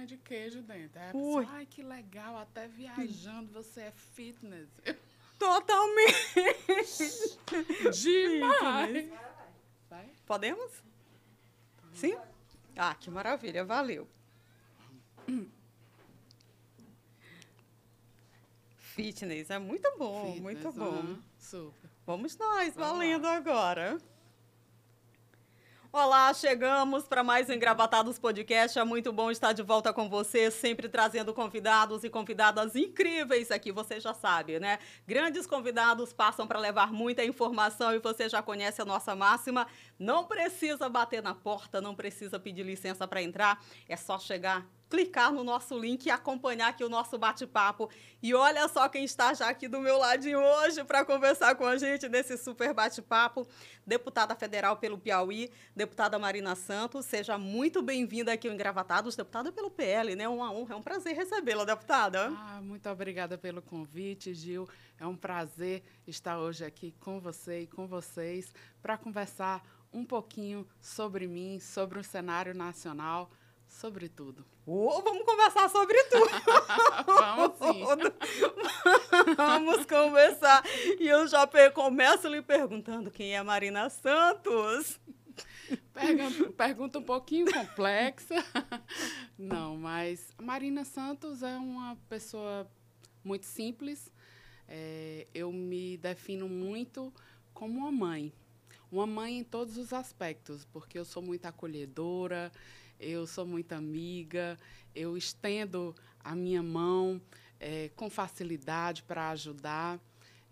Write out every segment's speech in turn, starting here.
cima de queijo dentro. Aí a Ui. pessoa, ai, que legal, até viajando você é fitness. Totalmente. Demais! Vai? Podemos? Sim? Ah, que maravilha, valeu. Fitness, é muito bom, Fitness, muito bom. aham, super. Vamos nós, Vamos valendo lá. agora. Olá, chegamos para mais um Engravatados Podcast. É muito bom estar de volta com você, sempre trazendo convidados e convidadas incríveis aqui, você já sabe, né? Grandes convidados passam para levar muita informação e você já conhece a nossa máxima. Não precisa bater na porta, não precisa pedir licença para entrar, é só chegar, clicar no nosso link e acompanhar aqui o nosso bate-papo. E olha só quem está já aqui do meu ladinho hoje para conversar com a gente nesse super bate-papo. Deputada federal pelo Piauí, deputada Marina Santos. Seja muito bem-vinda aqui ao Engravatados, deputada pelo PL, né? Uma honra, é um prazer recebê-la, deputada. Ah, muito obrigada pelo convite, Gil. É um prazer estar hoje aqui com você e com vocês para conversar um pouquinho sobre mim, sobre o cenário nacional, sobre tudo. Ô, vamos conversar sobre tudo. Vamos sim. Vamos conversar. E eu já começo lhe perguntando quem é Marina Santos. Pergunta, pergunta um pouquinho complexa. Não, mas a Marina Santos é uma pessoa muito simples. É, eu me defino muito como uma mãe. Uma mãe em todos os aspectos, porque eu sou muito acolhedora, eu sou muito amiga, eu estendo a minha mão é, com facilidade para ajudar.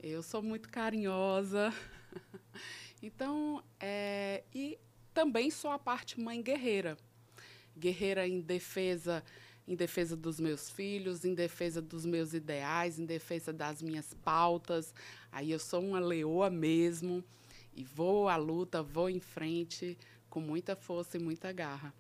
Eu sou muito carinhosa. Então, é, e também sou a parte mãe guerreira. Guerreira em defesa, em defesa dos meus filhos, em defesa dos meus ideais, em defesa das minhas pautas. Aí eu sou uma leoa mesmo e vou à luta, vou em frente com muita força e muita garra.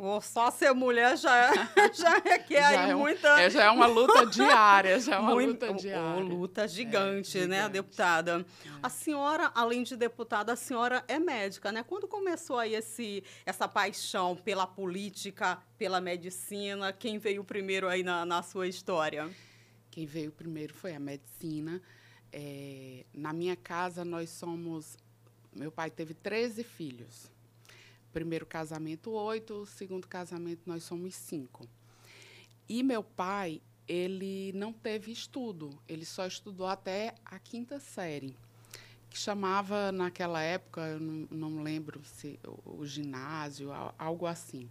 Ô, só ser mulher já, já requer Já aí é um- muita. É, já é uma luta diária, já é uma Muito- luta diária. luta gigante, né, gigante. deputada? A senhora, além de deputada, a senhora é médica, né? Quando começou aí esse, essa paixão pela política, pela medicina? Quem veio primeiro aí na, na sua história? Quem veio primeiro foi a medicina. É, na minha casa, nós somos. Meu pai teve 13 filhos. Primeiro casamento, oito. Segundo casamento, nós somos cinco. E meu pai, ele não teve estudo. Ele só estudou até a quinta série. Que chamava, naquela época, eu não, não lembro se o, o ginásio, al- algo assim.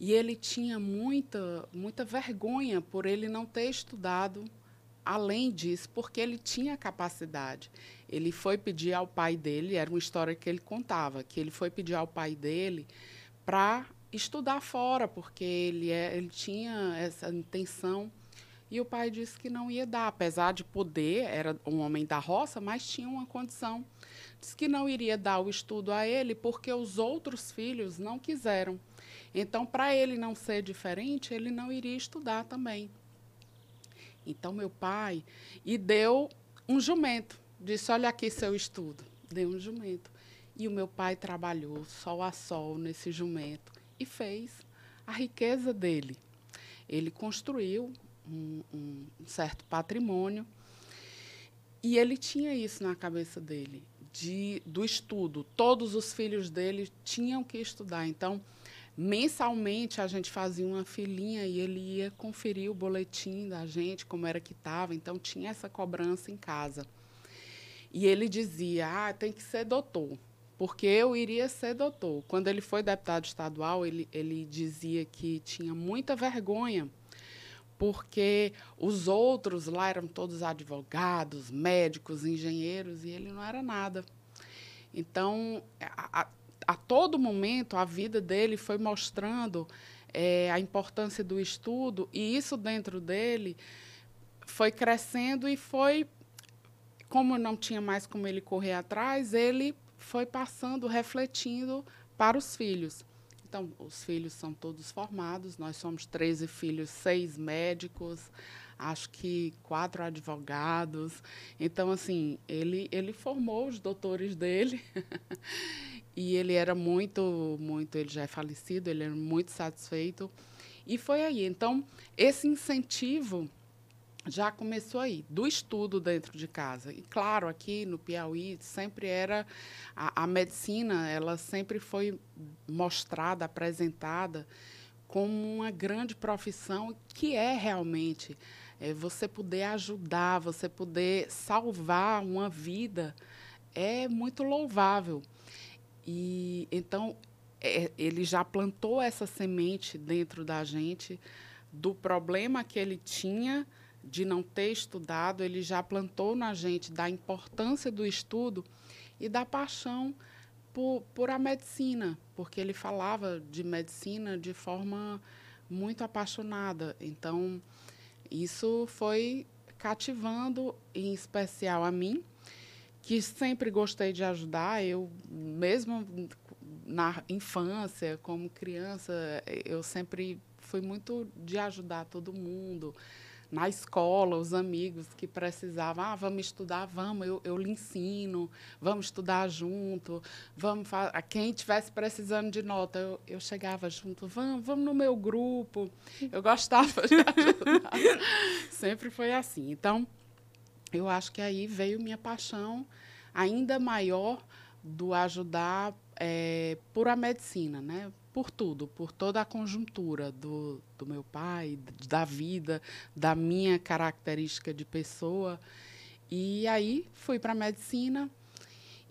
E ele tinha muita, muita vergonha por ele não ter estudado além disso, porque ele tinha capacidade. Ele foi pedir ao pai dele, era uma história que ele contava, que ele foi pedir ao pai dele para estudar fora, porque ele, é, ele tinha essa intenção. E o pai disse que não ia dar, apesar de poder, era um homem da roça, mas tinha uma condição. Disse que não iria dar o estudo a ele porque os outros filhos não quiseram. Então, para ele não ser diferente, ele não iria estudar também. Então, meu pai, e deu um jumento. Disse: Olha aqui seu estudo. Deu um jumento. E o meu pai trabalhou sol a sol nesse jumento e fez a riqueza dele. Ele construiu um, um certo patrimônio e ele tinha isso na cabeça dele, de, do estudo. Todos os filhos dele tinham que estudar. Então, mensalmente a gente fazia uma filinha e ele ia conferir o boletim da gente, como era que estava. Então, tinha essa cobrança em casa. E ele dizia: ah, tem que ser doutor, porque eu iria ser doutor. Quando ele foi deputado estadual, ele, ele dizia que tinha muita vergonha, porque os outros lá eram todos advogados, médicos, engenheiros, e ele não era nada. Então, a, a, a todo momento, a vida dele foi mostrando eh, a importância do estudo, e isso dentro dele foi crescendo e foi como não tinha mais como ele correr atrás, ele foi passando, refletindo para os filhos. Então, os filhos são todos formados, nós somos 13 filhos, seis médicos, acho que quatro advogados. Então, assim, ele, ele formou os doutores dele e ele era muito, muito, ele já é falecido, ele era muito satisfeito. E foi aí. Então, esse incentivo já começou aí, do estudo dentro de casa. E, claro, aqui no Piauí sempre era... A, a medicina, ela sempre foi mostrada, apresentada como uma grande profissão que é realmente é você poder ajudar, você poder salvar uma vida é muito louvável. E então é, ele já plantou essa semente dentro da gente do problema que ele tinha de não ter estudado, ele já plantou na gente da importância do estudo e da paixão por, por a medicina, porque ele falava de medicina de forma muito apaixonada. Então, isso foi cativando, em especial a mim, que sempre gostei de ajudar. Eu, mesmo na infância, como criança, eu sempre fui muito de ajudar todo mundo. Na escola, os amigos que precisavam, ah, vamos estudar, vamos, eu, eu lhe ensino, vamos estudar junto, vamos a quem tivesse precisando de nota, eu, eu chegava junto, vamos, vamos no meu grupo. Eu gostava de ajudar. sempre foi assim. Então, eu acho que aí veio minha paixão ainda maior do ajudar é, por a medicina, né? por tudo, por toda a conjuntura do, do meu pai, da vida, da minha característica de pessoa. E aí fui para a medicina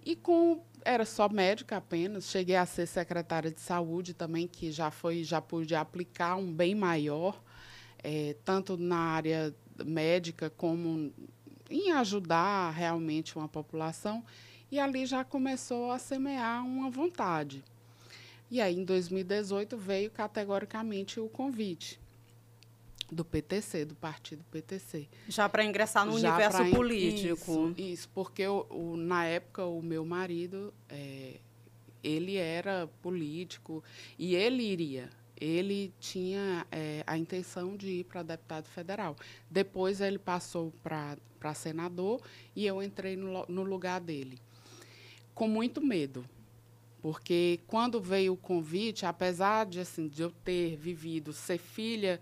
e com era só médica apenas, cheguei a ser secretária de saúde também, que já foi já pude aplicar um bem maior, é, tanto na área médica como em ajudar realmente uma população. E ali já começou a semear uma vontade. E aí, em 2018, veio categoricamente o convite do PTC, do partido PTC. Já para ingressar no Já universo político. Isso, isso porque o, o, na época o meu marido, é, ele era político e ele iria. Ele tinha é, a intenção de ir para deputado federal. Depois ele passou para senador e eu entrei no, no lugar dele com muito medo, porque quando veio o convite, apesar de assim de eu ter vivido ser filha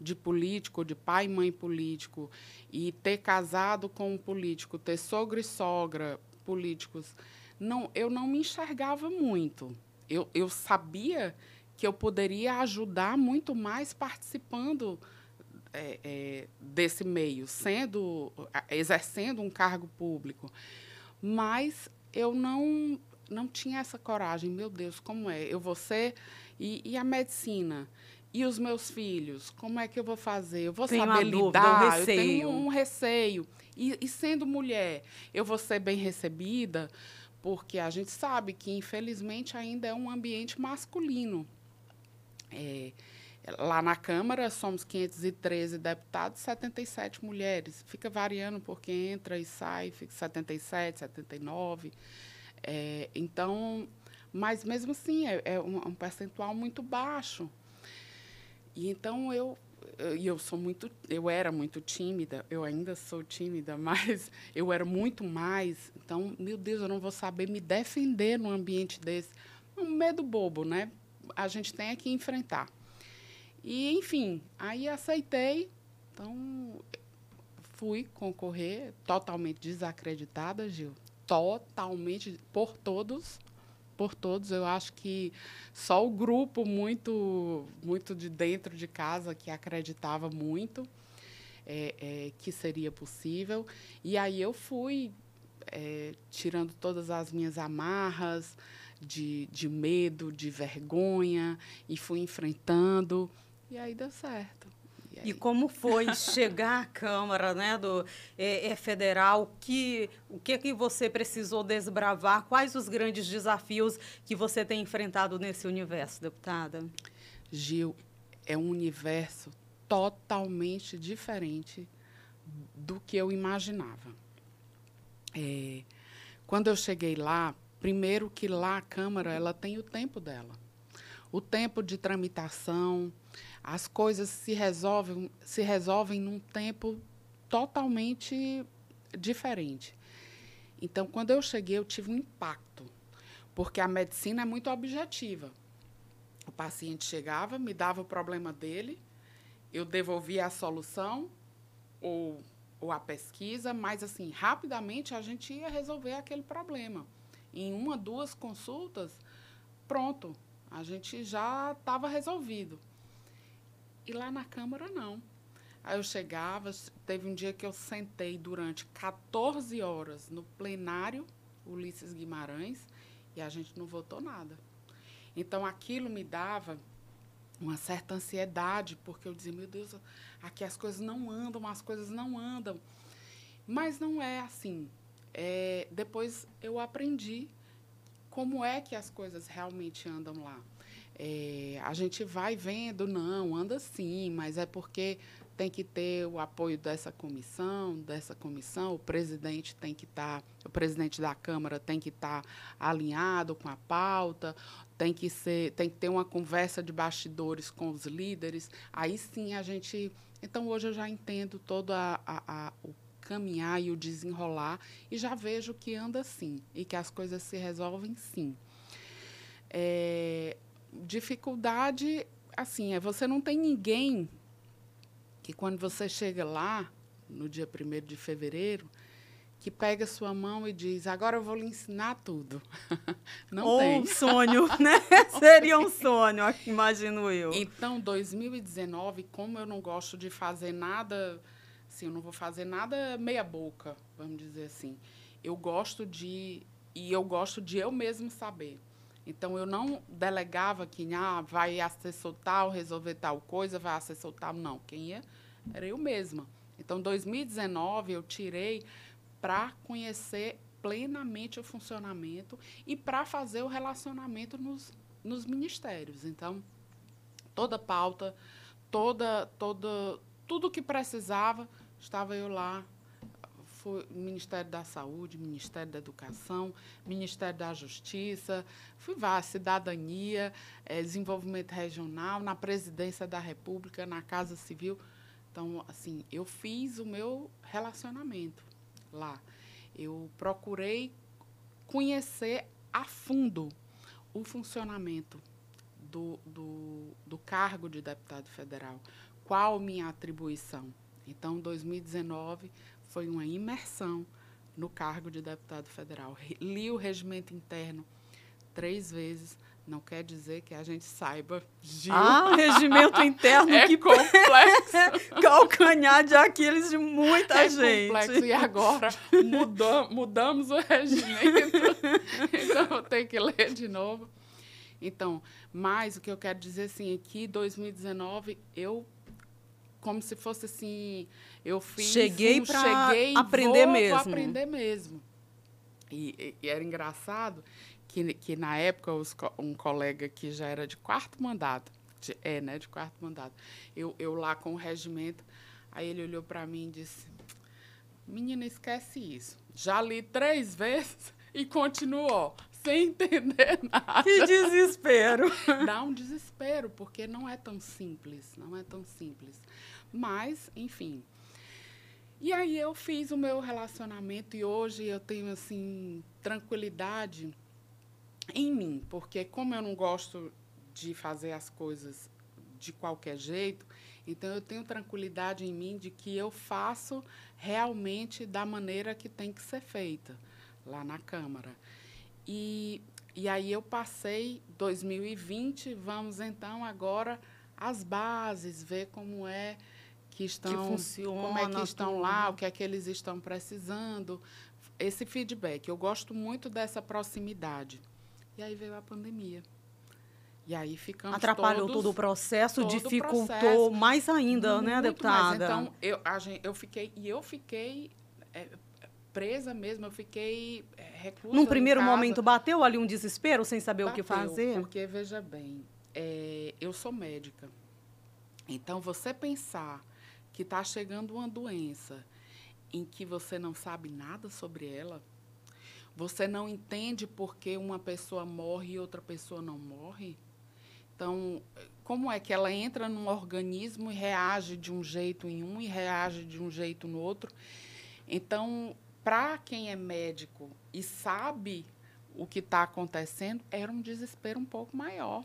de político, de pai e mãe político, e ter casado com um político, ter sogra e sogra políticos, não, eu não me enxergava muito. Eu, eu sabia que eu poderia ajudar muito mais participando é, é, desse meio, sendo exercendo um cargo público. Mas eu não não tinha essa coragem. Meu Deus, como é? Eu vou ser e, e a medicina e os meus filhos, como é que eu vou fazer? Eu vou Tem saber lidar? Um eu tenho um receio. E, e sendo mulher, eu vou ser bem recebida, porque a gente sabe que infelizmente ainda é um ambiente masculino. É, lá na Câmara somos 513 deputados, 77 mulheres. Fica variando porque entra e sai, fica 77, 79. É, então, mas mesmo assim é, é um, um, percentual muito baixo. E então eu e eu sou muito, eu era muito tímida, eu ainda sou tímida, mas eu era muito mais. Então, meu Deus, eu não vou saber me defender num ambiente desse. Um medo bobo, né? A gente tem que enfrentar. E, enfim, aí aceitei. Então, fui concorrer totalmente desacreditada, Gil totalmente por todos, por todos. Eu acho que só o grupo muito, muito de dentro de casa que acreditava muito é, é, que seria possível. E aí eu fui é, tirando todas as minhas amarras de, de medo, de vergonha, e fui enfrentando. E aí deu certo. E, como foi chegar à Câmara né, do, é, é, Federal? Que, o que, que você precisou desbravar? Quais os grandes desafios que você tem enfrentado nesse universo, deputada? Gil, é um universo totalmente diferente do que eu imaginava. É, quando eu cheguei lá, primeiro que lá a Câmara ela tem o tempo dela. O tempo de tramitação, as coisas se resolvem, se resolvem num tempo totalmente diferente. Então, quando eu cheguei, eu tive um impacto, porque a medicina é muito objetiva. O paciente chegava, me dava o problema dele, eu devolvia a solução ou, ou a pesquisa, mas assim, rapidamente a gente ia resolver aquele problema. Em uma, duas consultas, pronto, a gente já estava resolvido. E lá na Câmara, não. Aí eu chegava, teve um dia que eu sentei durante 14 horas no plenário Ulisses Guimarães e a gente não votou nada. Então aquilo me dava uma certa ansiedade, porque eu dizia, meu Deus, aqui as coisas não andam, as coisas não andam. Mas não é assim. É, depois eu aprendi como é que as coisas realmente andam lá. É, a gente vai vendo, não, anda sim, mas é porque tem que ter o apoio dessa comissão, dessa comissão, o presidente tem que estar, tá, o presidente da Câmara tem que estar tá alinhado com a pauta, tem que ser, tem que ter uma conversa de bastidores com os líderes. Aí sim a gente. Então hoje eu já entendo todo a, a, a, o caminhar e o desenrolar e já vejo que anda sim e que as coisas se resolvem sim. É, dificuldade, assim, é você não tem ninguém que quando você chega lá, no dia 1 de fevereiro, que pega sua mão e diz: Agora eu vou lhe ensinar tudo. Não Ou tem. um sonho, né? Seria um sonho, imagino eu. Então, 2019, como eu não gosto de fazer nada, assim, eu não vou fazer nada meia-boca, vamos dizer assim. Eu gosto de. E eu gosto de eu mesmo saber. Então, eu não delegava que ah, vai assessor tal, resolver tal coisa, vai assessor tal. Não, quem ia era eu mesma. Então, 2019 eu tirei para conhecer plenamente o funcionamento e para fazer o relacionamento nos, nos ministérios. Então, toda pauta, toda, toda, tudo que precisava, estava eu lá. Foi Ministério da Saúde, Ministério da Educação, Ministério da Justiça, fui vá, Cidadania, é, Desenvolvimento Regional, na Presidência da República, na Casa Civil. Então, assim, eu fiz o meu relacionamento lá. Eu procurei conhecer a fundo o funcionamento do, do, do cargo de deputado federal. Qual minha atribuição? Então, 2019 foi uma imersão no cargo de deputado federal. Li o regimento interno três vezes, não quer dizer que a gente saiba. Gil. Ah, regimento interno é que complexo. calcanhar de Aquiles de muita é gente. complexo. E agora mudam, mudamos o regimento. então vou ter que ler de novo. Então, mas o que eu quero dizer assim é que 2019 eu como se fosse assim, eu fiz cheguei para aprender vou, mesmo. Vou aprender mesmo. E, e, e era engraçado que, que na época os, um colega que já era de quarto mandato, de, é, né, de quarto mandato, eu, eu lá com o regimento, aí ele olhou para mim e disse, menina, esquece isso. Já li três vezes e continuou, sem entender nada. Que desespero! Dá um desespero, porque não é tão simples, não é tão simples. Mas, enfim. E aí eu fiz o meu relacionamento e hoje eu tenho, assim, tranquilidade em mim, porque como eu não gosto de fazer as coisas de qualquer jeito, então eu tenho tranquilidade em mim de que eu faço realmente da maneira que tem que ser feita lá na Câmara. E, e aí eu passei 2020, vamos então agora as bases, ver como é que estão, que funciona, como é que estão lá, o que é que eles estão precisando, esse feedback. Eu gosto muito dessa proximidade. E aí veio a pandemia. E aí ficamos Atrapalhou todos, todo o processo, todo dificultou processo, mais ainda, né, deputada? Mais. Então, eu, a gente, eu fiquei, e eu fiquei é, presa mesmo, eu fiquei é, reclusa Num primeiro momento, bateu ali um desespero, sem saber bateu, o que fazer? porque, veja bem, é, eu sou médica. Então, você pensar que está chegando uma doença em que você não sabe nada sobre ela, você não entende por que uma pessoa morre e outra pessoa não morre? Então, como é que ela entra num organismo e reage de um jeito em um e reage de um jeito no outro? Então, para quem é médico e sabe o que está acontecendo, era um desespero um pouco maior.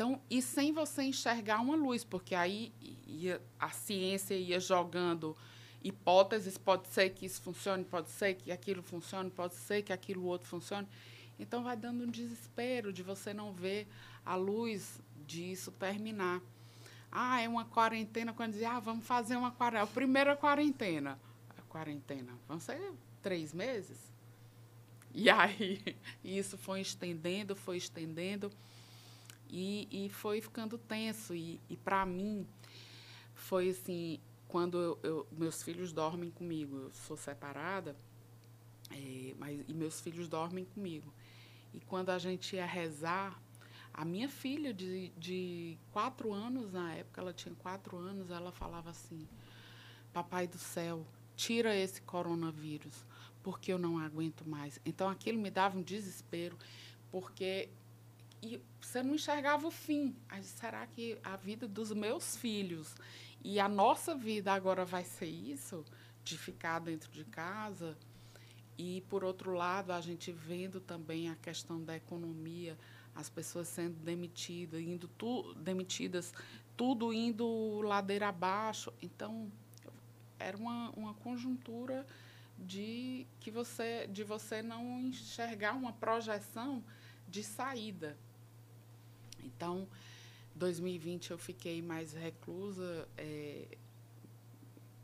Então, e sem você enxergar uma luz, porque aí ia, a ciência ia jogando hipóteses, pode ser que isso funcione, pode ser que aquilo funcione, pode ser que aquilo outro funcione. Então, vai dando um desespero de você não ver a luz disso terminar. Ah, é uma quarentena, quando dizia, ah, vamos fazer uma quarentena. A primeira quarentena. A quarentena, vão ser três meses? E aí, isso foi estendendo, foi estendendo, e, e foi ficando tenso. E, e para mim, foi assim, quando eu, eu, meus filhos dormem comigo, eu sou separada, é, mas, e meus filhos dormem comigo. E quando a gente ia rezar, a minha filha de, de quatro anos, na época, ela tinha quatro anos, ela falava assim, papai do céu, tira esse coronavírus, porque eu não aguento mais. Então, aquilo me dava um desespero, porque e você não enxergava o fim. Aí, será que a vida dos meus filhos e a nossa vida agora vai ser isso? De ficar dentro de casa? E, por outro lado, a gente vendo também a questão da economia, as pessoas sendo demitidas, indo tu, demitidas, tudo indo ladeira abaixo. Então, era uma, uma conjuntura de que você de você não enxergar uma projeção de saída. Então, 2020 eu fiquei mais reclusa é,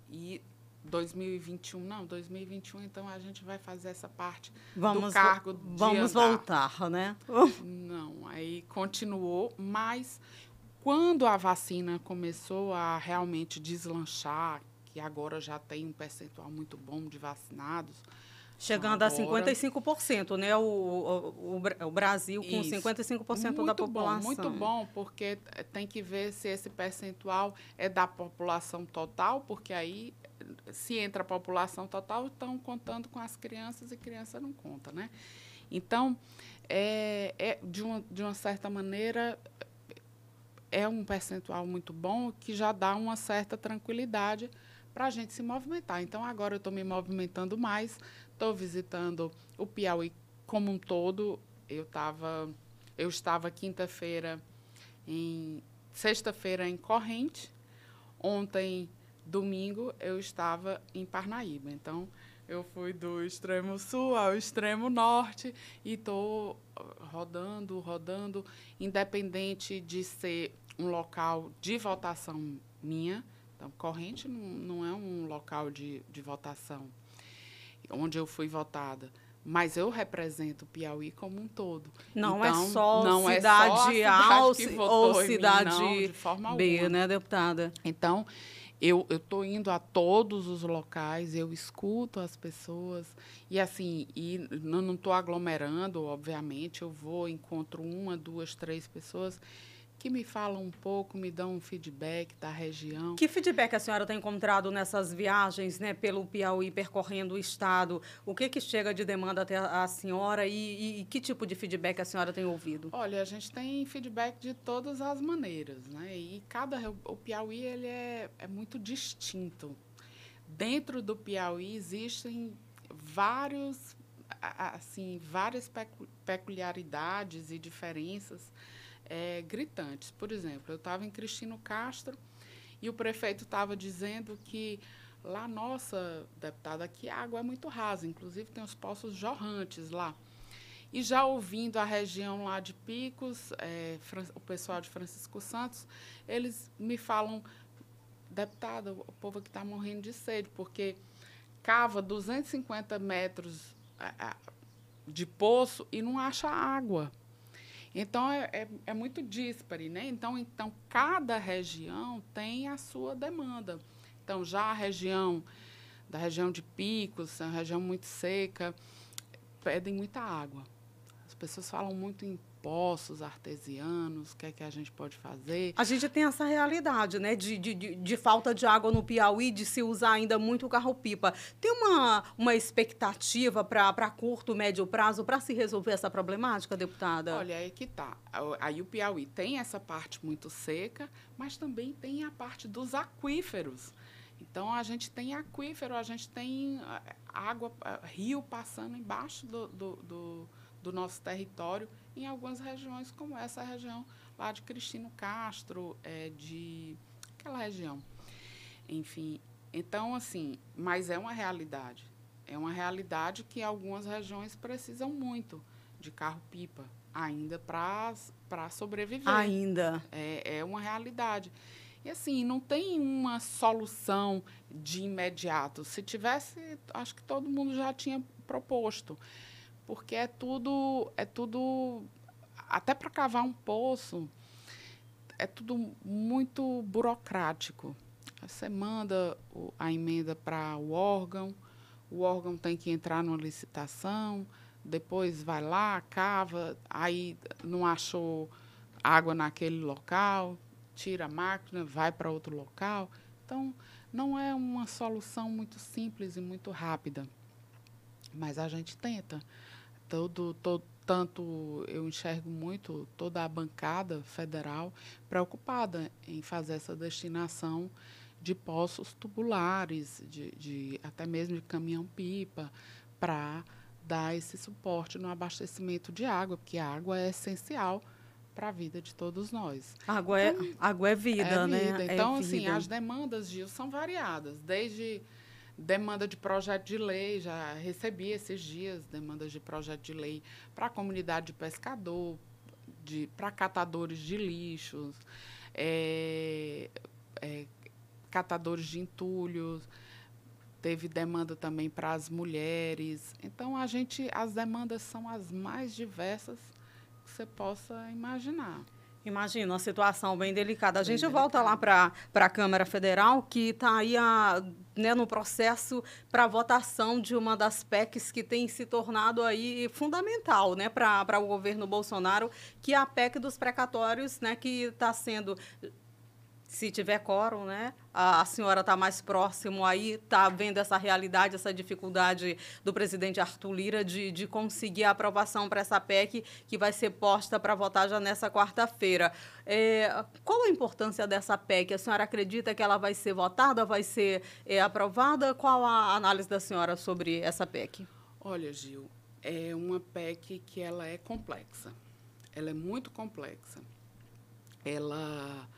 e 2021 não, 2021 então a gente vai fazer essa parte vamos, do cargo de Vamos andar. voltar, né? Não, aí continuou, mas quando a vacina começou a realmente deslanchar, que agora já tem um percentual muito bom de vacinados, Chegando a 55%, né? O, o, o Brasil com isso. 55% muito da população. Bom, muito bom, porque tem que ver se esse percentual é da população total, porque aí, se entra a população total, estão contando com as crianças e criança não conta, né? Então, é, é de, uma, de uma certa maneira, é um percentual muito bom que já dá uma certa tranquilidade para a gente se movimentar. Então, agora eu estou me movimentando mais, Estou visitando o Piauí como um todo. Eu, tava, eu estava quinta-feira em. sexta-feira em Corrente. Ontem, domingo, eu estava em Parnaíba. Então, eu fui do extremo sul ao extremo norte e estou rodando, rodando, independente de ser um local de votação minha. Então, Corrente não, não é um local de, de votação onde eu fui votada. Mas eu represento o Piauí como um todo. Não é então, é só não cidade é A ou, cidade mim, não, B, alguma. né, deputada? Então, eu estou indo a todos os locais, eu escuto as pessoas. E assim, e não estou aglomerando, obviamente, eu vou, encontro uma, duas, três pessoas que me falam um pouco, me dão um feedback da região. Que feedback a senhora tem encontrado nessas viagens né, pelo Piauí, percorrendo o estado? O que, que chega de demanda até a senhora e, e, e, que tipo de feedback a senhora tem ouvido? Olha, a gente tem feedback de todas as maneiras, né? E cada o Piauí ele é, é muito distinto. Dentro do Piauí existem vários assim várias peculiaridades e diferenças é, gritantes. Por exemplo, eu estava em Cristino Castro e o prefeito estava dizendo que lá, nossa, deputada, aqui a água é muito rasa, inclusive tem os poços jorrantes lá. E já ouvindo a região lá de Picos, é, o pessoal de Francisco Santos, eles me falam, deputada, o povo aqui está morrendo de sede, porque cava 250 metros de poço e não acha água. Então, é, é, é, muito díspare, né? Então, então, cada região tem a sua demanda. Então, já a região da região de Picos, é uma região muito seca, pedem muita água. As pessoas falam muito em poços artesianos, o que é que a gente pode fazer. A gente tem essa realidade, né, de, de, de, falta de água no Piauí, de se usar ainda muito carro-pipa. Tem uma, uma expectativa para curto, médio prazo para se resolver essa problemática, deputada? Olha, aí que tá. Aí o Piauí tem essa parte muito seca, mas também tem a parte dos aquíferos. Então, a gente tem aquífero, a gente tem água, rio passando embaixo do, do, do, do nosso território em algumas regiões, como essa região lá de Cristino Castro, é, de aquela região. Enfim, então, assim, mas é uma realidade. É uma realidade que algumas regiões precisam muito de carro-pipa ainda para sobreviver. Ainda. É, é uma realidade. E assim, não tem uma solução de imediato. Se tivesse, acho que todo mundo já tinha proposto. Porque é tudo, é tudo até para cavar um poço, é tudo muito burocrático. Você manda a emenda para o órgão, o órgão tem que entrar numa licitação, depois vai lá, cava, aí não achou água naquele local, tira a máquina, vai para outro local. Então, não é uma solução muito simples e muito rápida. Mas a gente tenta. Todo, todo, tanto eu enxergo muito toda a bancada federal preocupada em fazer essa destinação de poços tubulares, de, de até mesmo de caminhão-pipa, para dar esse suporte no abastecimento de água, porque a água é essencial para a vida de todos nós. Água, é, então, é, água é vida, é né? Vida. Então, é assim, vida. as demandas, Gil, são variadas, desde demanda de projeto de lei, já recebi esses dias demandas de projeto de lei para a comunidade de pescador, de, para catadores de lixos, é, é, catadores de entulhos, teve demanda também para as mulheres. Então a gente, as demandas são as mais diversas que você possa imaginar. Imagina, uma situação bem delicada. A bem gente delicada. volta lá para a Câmara Federal, que está aí a, né, no processo para votação de uma das PECs que tem se tornado aí fundamental né, para o governo Bolsonaro, que é a PEC dos precatórios, né, que está sendo se tiver quórum, né? A, a senhora está mais próximo aí, está vendo essa realidade, essa dificuldade do presidente Arthur Lira de, de conseguir a aprovação para essa PEC que vai ser posta para votar já nessa quarta-feira. É, qual a importância dessa PEC? A senhora acredita que ela vai ser votada, vai ser é, aprovada? Qual a análise da senhora sobre essa PEC? Olha, Gil, é uma PEC que ela é complexa. Ela é muito complexa. Ela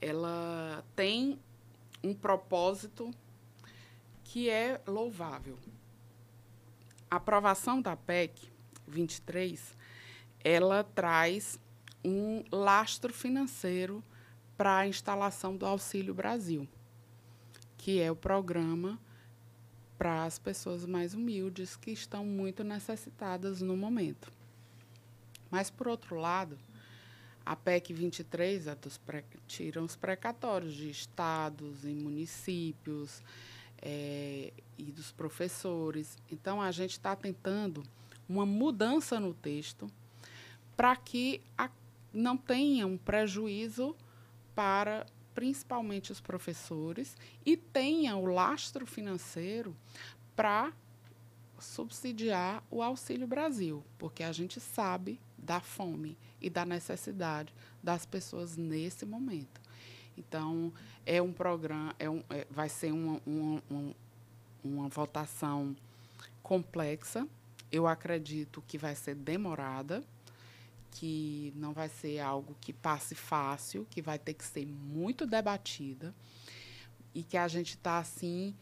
ela tem um propósito que é louvável. A aprovação da PEC 23, ela traz um lastro financeiro para a instalação do Auxílio Brasil, que é o programa para as pessoas mais humildes que estão muito necessitadas no momento. Mas, por outro lado, a PEC 23 é dos pré, tira os precatórios de estados e municípios é, e dos professores. Então, a gente está tentando uma mudança no texto para que a, não tenha um prejuízo para principalmente os professores e tenha o lastro financeiro para subsidiar o Auxílio Brasil, porque a gente sabe da fome e da necessidade das pessoas nesse momento. Então, é um programa, é um, é, vai ser uma, uma, uma, uma votação complexa. Eu acredito que vai ser demorada, que não vai ser algo que passe fácil, que vai ter que ser muito debatida e que a gente está assim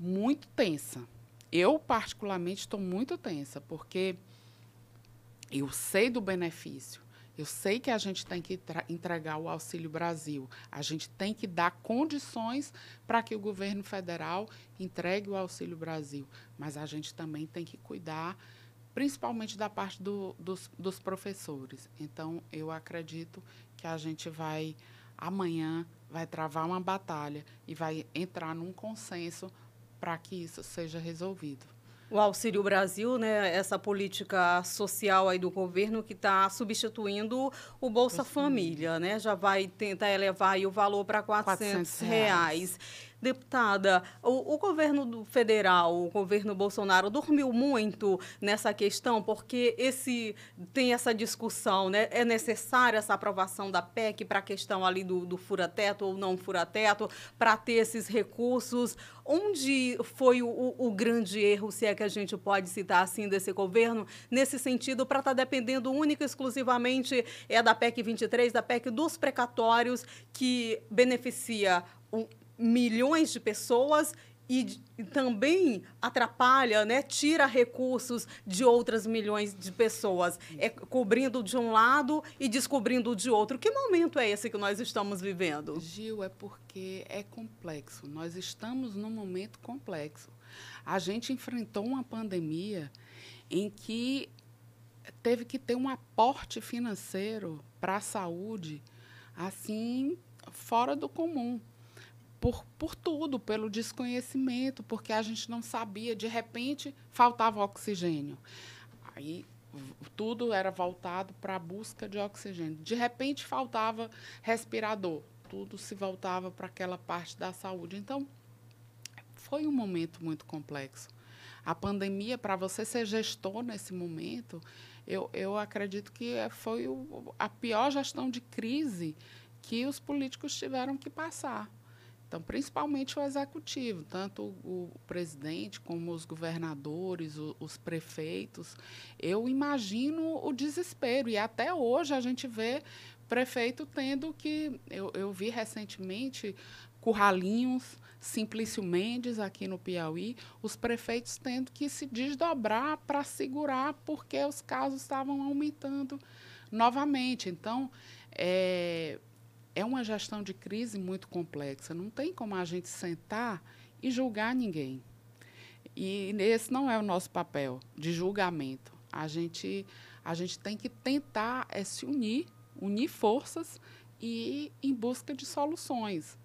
muito tensa. Eu particularmente estou muito tensa porque eu sei do benefício. Eu sei que a gente tem que entregar o Auxílio Brasil. A gente tem que dar condições para que o governo federal entregue o Auxílio Brasil. Mas a gente também tem que cuidar, principalmente da parte do, dos, dos professores. Então, eu acredito que a gente vai, amanhã, vai travar uma batalha e vai entrar num consenso para que isso seja resolvido o Auxílio Brasil, né, essa política social aí do governo que está substituindo o Bolsa Família, né, já vai tentar elevar o valor para 400, 400 reais. reais. Deputada, o, o, governo federal, o governo Bolsonaro dormiu muito nessa questão, porque esse tem essa discussão, né? É necessária essa aprovação da PEC para a questão ali do, do fura-teto ou não fura-teto, para ter esses recursos. Onde foi o, o, grande erro, se é que a gente pode citar assim, desse governo, nesse sentido, para estar tá dependendo única e exclusivamente é da PEC 23, da PEC dos precatórios, que beneficia um, milhões de pessoas e, e, também atrapalha, né, tira recursos de outras milhões de pessoas, é cobrindo de um lado e descobrindo de outro. Que momento é esse que nós estamos vivendo? Gil, é porque é complexo. Nós estamos num momento complexo. A gente enfrentou uma pandemia em que teve que ter um aporte financeiro para a saúde assim fora do comum por, por tudo, pelo desconhecimento, porque a gente não sabia, de repente faltava oxigênio. Aí tudo era voltado para a busca de oxigênio. De repente faltava respirador, tudo se voltava para aquela parte da saúde. Então, foi um momento muito complexo. A pandemia, para você ser gestor nesse momento, eu, eu acredito que foi o, a pior gestão de crise que os políticos tiveram que passar. Então, principalmente o executivo, tanto o, presidente como os governadores, o, os prefeitos. Eu imagino o desespero. E até hoje a gente vê prefeito tendo que. Eu, eu vi recentemente Curralinhos, Simplício Mendes, aqui no Piauí, os prefeitos tendo que se desdobrar para segurar, porque os casos estavam aumentando novamente. Então, é, é uma gestão de crise muito complexa. Não tem como a gente sentar e julgar ninguém. E esse não é o nosso papel de julgamento. A gente, a gente tem que tentar é, se unir, unir forças e em busca de soluções.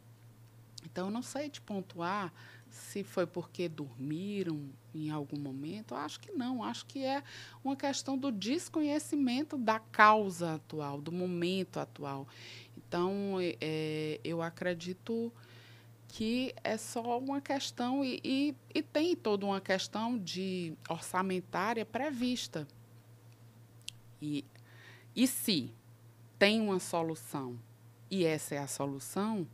Então, eu não sei te pontuar se foi porque dormiram em algum momento. Eu acho que não. Acho que é uma questão do desconhecimento da causa atual, do momento atual. Então, é, eu acredito que é só uma questão, e, e, e, tem toda uma questão de orçamentária prevista. E, e se tem uma solução e essa é a solução,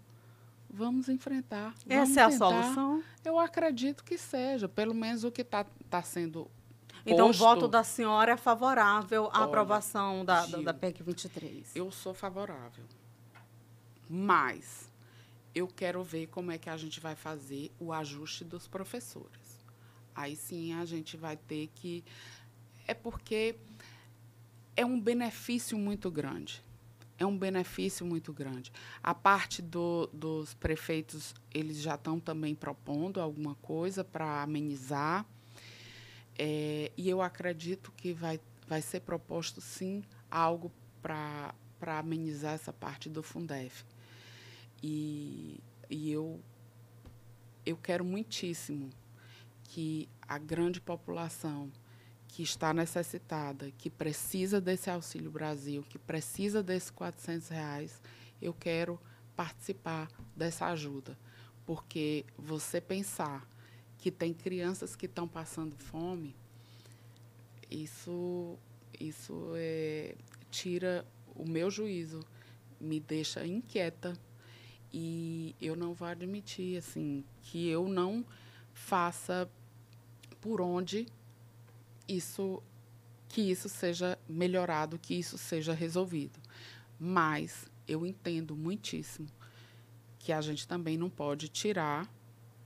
vamos enfrentar. Vamos essa é a solução? Eu acredito que seja, pelo menos o que está tá sendo então, o voto da senhora é favorável à Olha, aprovação da, da, da PEC 23? Eu sou favorável. Mas eu quero ver como é que a gente vai fazer o ajuste dos professores. Aí sim a gente vai ter que. É porque é um benefício muito grande. É um benefício muito grande. A parte do, dos prefeitos, eles já estão também propondo alguma coisa para amenizar. É, e eu acredito que vai, vai ser proposto, sim, algo para amenizar essa parte do Fundef. E, e eu, eu quero muitíssimo que a grande população que está necessitada, que precisa desse Auxílio Brasil, que precisa desses 400 reais, eu quero participar dessa ajuda. Porque você pensar que tem crianças que estão passando fome, isso, isso é, tira o meu juízo, me deixa inquieta e eu não vou admitir assim que eu não faça por onde isso que isso seja melhorado, que isso seja resolvido. Mas eu entendo muitíssimo que a gente também não pode tirar,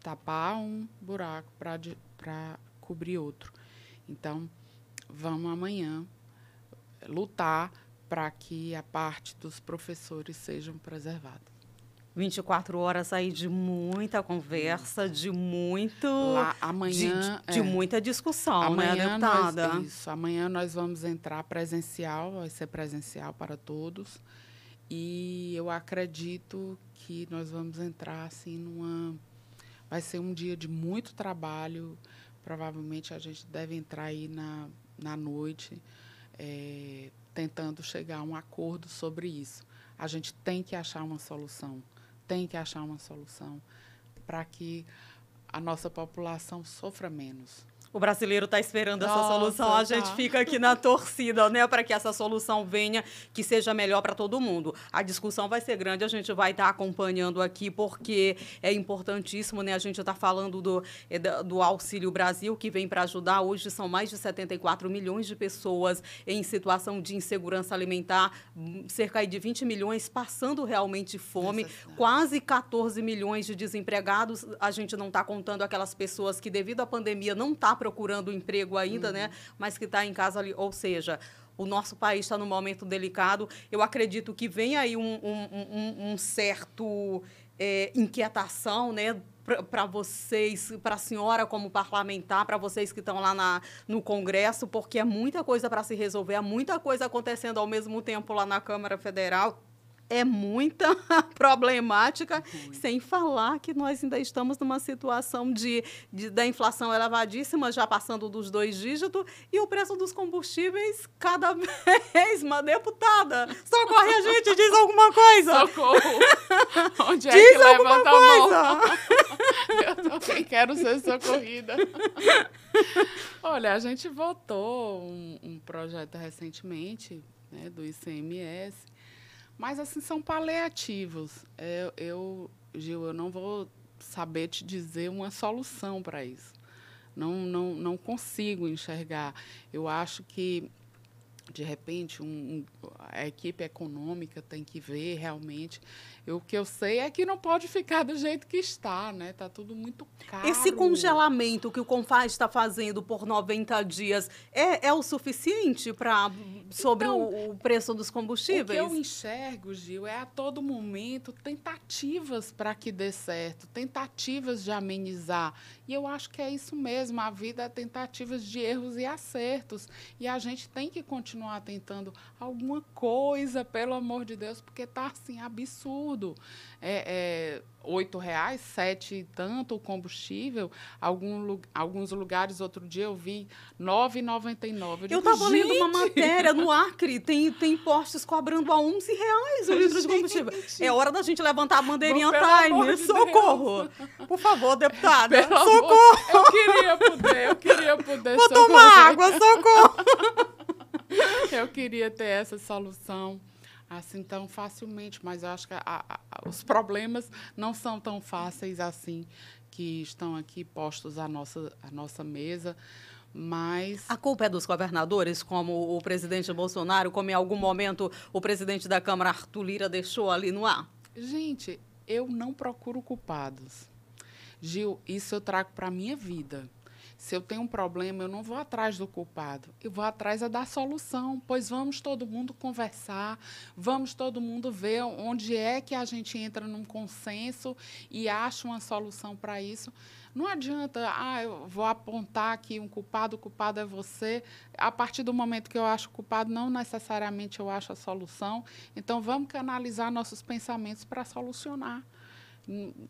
tapar um buraco para cobrir outro. Então, vamos amanhã lutar para que a parte dos professores sejam preservados. 24 horas aí de muita conversa, de muito. Lá, amanhã. De, de é, muita discussão, né, amanhã né, deputada? Nós, isso. Amanhã nós vamos entrar presencial, vai ser presencial para todos. E eu acredito que nós vamos entrar assim numa. Vai ser um dia de muito trabalho. Provavelmente a gente deve entrar aí na, na noite, é, tentando chegar a um acordo sobre isso. A gente tem que achar uma solução tem que achar uma solução. para que a nossa população sofra menos. O brasileiro está esperando Nossa, essa solução. A tá. gente fica aqui na torcida, né, para que essa solução venha, que seja melhor para todo mundo. A discussão vai ser grande, a gente vai estar tá acompanhando aqui, porque é importantíssimo, né? A gente está falando do, é, do Auxílio Brasil, que vem para ajudar. Hoje são mais de 74 milhões de pessoas em situação de insegurança alimentar, cerca de 20 milhões passando realmente fome, quase 14 milhões de desempregados. A gente não está contando aquelas pessoas que, devido à pandemia, não estão tá procurando emprego ainda, né? uhum. né? Mas que está em casa ali. Ou seja, o nosso país está num momento delicado. Eu acredito que vem aí um, um, um, um certo é, inquietação, né? para vocês, para a senhora como parlamentar, para vocês que estão lá na, no Congresso, porque é muita coisa para se resolver, há muita coisa acontecendo ao mesmo tempo lá na Câmara Federal é muita problemática, uhum. sem falar que nós ainda estamos numa situação de, de, da inflação elevadíssima, já passando dos dois dígitos, e o preço dos combustíveis cada vez, uma deputada. Socorre a gente, diz alguma coisa. Socorro. Onde é diz que levanta coisa. a mão? Eu também quero ser socorrida. Olha, a gente votou um, um projeto recentemente né, do ICMS mas, assim, são paliativos. É, eu, Gil, eu não vou saber te dizer uma solução para isso. Não, não, não consigo enxergar. Eu acho que, de repente, um, a equipe econômica tem que ver realmente o que eu sei é que não pode ficar do jeito que está, né? Tá tudo muito caro. Esse congelamento que o Confaz está fazendo por 90 dias é, é o suficiente para sobre então, o, o, preço dos combustíveis? O que eu enxergo, Gil, é a todo momento tentativas para que dê certo, tentativas de amenizar. E eu acho que é isso mesmo, a vida é tentativas de erros e acertos. E a gente tem que continuar tentando alguma coisa, pelo amor de Deus, porque está assim absurdo. É, é, oito reais, sete e tanto o combustível. Algum, alguns lugares, outro dia eu vi nove noventa e nove. Eu estava lendo uma matéria no Acre, tem, tem postes cobrando a onze reais o litro de combustível. É hora da gente levantar a bandeirinha Bom, Time. Socorro! Deus. Por favor, deputada. Pelo socorro! Amor, eu queria poder, eu queria poder Vou socorrer. tomar água, socorro! eu queria ter essa solução assim tão facilmente, mas eu acho que a, a, os problemas não são tão fáceis assim que estão aqui postos à nossa, à nossa mesa. Mas. A culpa é dos governadores, como o presidente Bolsonaro, como em algum momento o presidente da Câmara, Arthur Lira, deixou ali no ar? Gente, eu não procuro culpados. Gil, isso eu trago para a minha vida. Se eu tenho um problema, eu não vou atrás do culpado, eu vou atrás é da solução, pois vamos todo mundo conversar, vamos todo mundo ver onde é que a gente entra num consenso e acha uma solução para isso. Não adianta, ah, eu vou apontar aqui um culpado, o culpado é você. A partir do momento que eu acho o culpado, não necessariamente eu acho a solução. Então, vamos canalizar nossos pensamentos para solucionar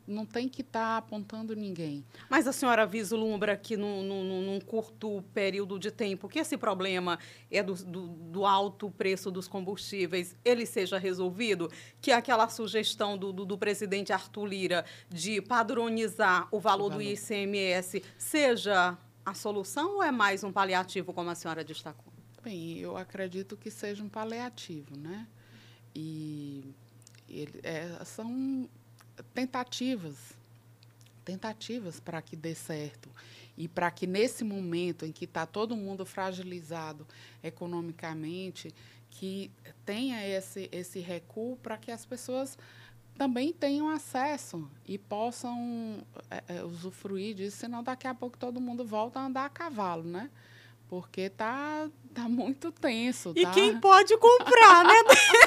não tem que estar tá apontando ninguém. Mas a senhora vislumbra que num, num, num, curto período de tempo que esse problema é do, do, do, alto preço dos combustíveis, ele seja resolvido? Que aquela sugestão do, do, do presidente Arthur Lira de padronizar o valor, o valor do ICMS seja a solução ou é mais um paliativo, como a senhora destacou? Bem, eu acredito que seja um paliativo, né? E ele, é, são tentativas, tentativas para que dê certo e para que nesse momento em que está todo mundo fragilizado economicamente, que tenha esse, esse recuo para que as pessoas também tenham acesso e possam é, é, usufruir disso, senão daqui a pouco todo mundo volta a andar a cavalo, né? Porque tá, tá muito tenso. E tá? quem pode comprar, né?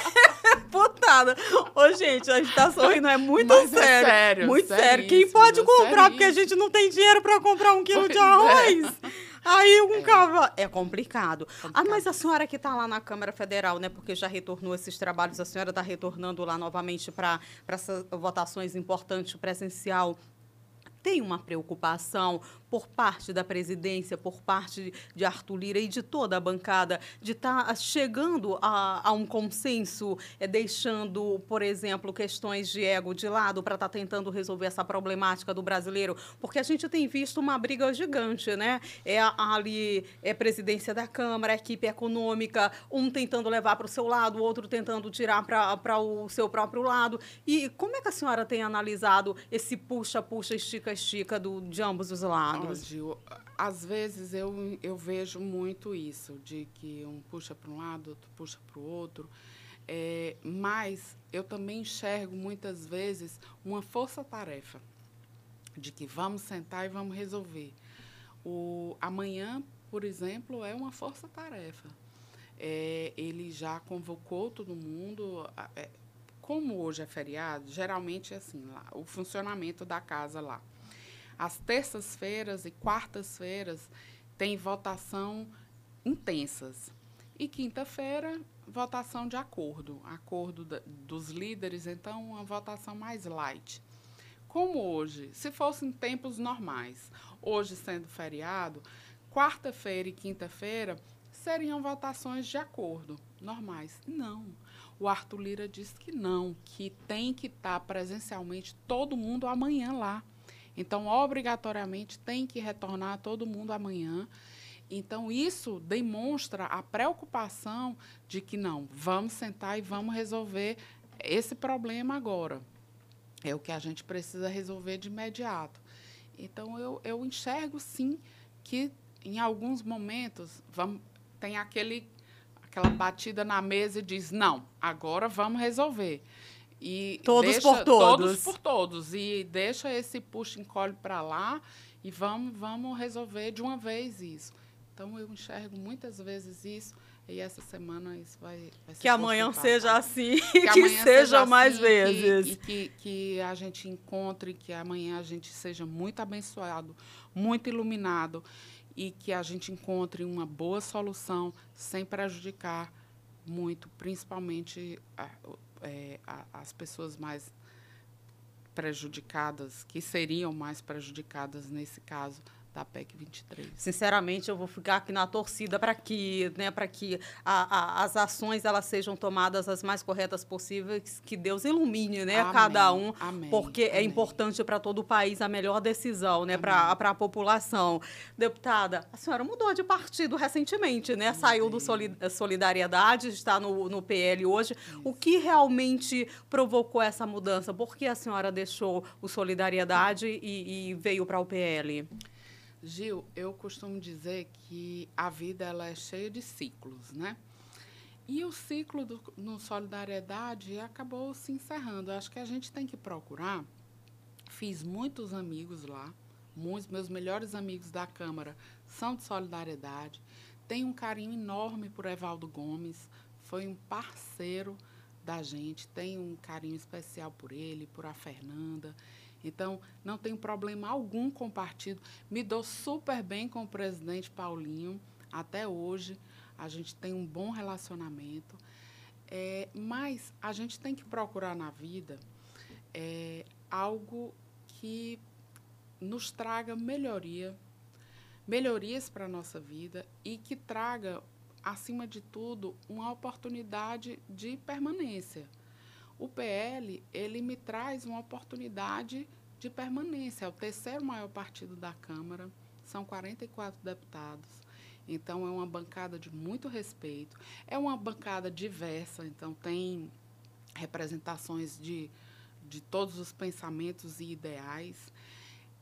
Putada. Ô, gente, a gente tá sorrindo, é muito Mas é sério. É sério. Muito sério. Quem pode comprar? Porque a gente não tem dinheiro para comprar um quilo pois de é. arroz. É. Aí um é. cavalo. É complicado. complicado. Ah, mas a senhora que está lá na Câmara Federal, né? Porque já retornou esses trabalhos, a senhora está retornando lá novamente para essas votações importantes presencial tem uma preocupação por parte da presidência, por parte de Arthur Lira e de toda a bancada, de estar tá chegando a, a, um consenso, é, deixando, por exemplo, questões de ego de lado para estar tá tentando resolver essa problemática do brasileiro? Porque a gente tem visto uma briga gigante, né? É ali é presidência da Câmara, equipe econômica, um tentando levar para o seu lado, o outro tentando tirar para o seu próprio lado. E como é que a senhora tem analisado esse puxa-puxa, estica-estica de ambos os lados? Gil, às vezes eu, eu vejo muito isso, de que um puxa para um lado, outro puxa para o outro. É, mas eu também enxergo muitas vezes uma força-tarefa de que vamos sentar e vamos resolver. O amanhã, por exemplo, é uma força-tarefa. É, ele já convocou todo mundo. É, como hoje é feriado, geralmente é assim, lá, o funcionamento da casa lá. As terças-feiras e quartas-feiras tem votação intensas. E quinta-feira, votação de acordo. Acordo da, dos líderes, então, uma votação mais light. Como hoje, se fossem tempos normais, hoje sendo feriado, quarta-feira e quinta-feira seriam votações de acordo, normais. Não. O Arthur Lira disse que não, que tem que estar presencialmente todo mundo amanhã lá. Então, obrigatoriamente, tem que retornar todo mundo amanhã. Então, isso demonstra a preocupação de que não, vamos sentar e vamos resolver esse problema agora. É o que a gente precisa resolver de imediato. Então, eu, eu enxergo, sim, que em alguns momentos vamos, tem aquele aquela batida na mesa e diz: não, agora vamos resolver. E todos deixa, por todos. Todos por todos. E deixa esse puxa-encolhe para lá e vamos, vamos resolver de uma vez isso. Então, eu enxergo muitas vezes isso. E essa semana isso vai, vai ser Que amanhã seja assim, que, que seja, seja mais assim, vezes. E que, que, que, a gente encontre, que amanhã a gente seja muito abençoado, muito iluminado e que a gente encontre uma boa solução sem prejudicar muito, principalmente a, é, a, as pessoas mais prejudicadas, que seriam mais prejudicadas nesse caso, da PEC 23. Sinceramente, eu vou ficar aqui na torcida para que, né, para que a, a, as ações elas sejam tomadas as mais corretas possíveis, que Deus ilumine, né, Amém. cada um, Amém. porque é Amém. é importante para todo o país a melhor decisão, né, para a população. Deputada, a senhora mudou de partido recentemente, né? Saiu do Solidariedade, está no, no PL hoje. Isso. O que realmente provocou essa mudança? Por que a senhora deixou o Solidariedade e, e veio para o PL? Gil, eu costumo dizer que a vida ela é cheia de ciclos, né? E o ciclo do, no Solidariedade acabou se encerrando. Eu acho que a gente tem que procurar. Fiz muitos amigos lá, muitos meus melhores amigos da Câmara são de Solidariedade. Tenho um carinho enorme por Evaldo Gomes, foi um parceiro da gente, tenho um carinho especial por ele, por a Fernanda. Então, não tenho problema algum com o partido. Me dou super bem com o presidente Paulinho, até hoje. A gente tem um bom relacionamento. É, mas a gente tem que procurar na vida é, algo que nos traga melhoria, melhorias para a nossa vida e que traga, acima de tudo, uma oportunidade de permanência o PL ele me traz uma oportunidade de permanência. É o terceiro maior partido da Câmara, são 44 deputados. Então, é uma bancada de muito respeito. É uma bancada diversa, então, tem representações de, de todos os pensamentos e ideais.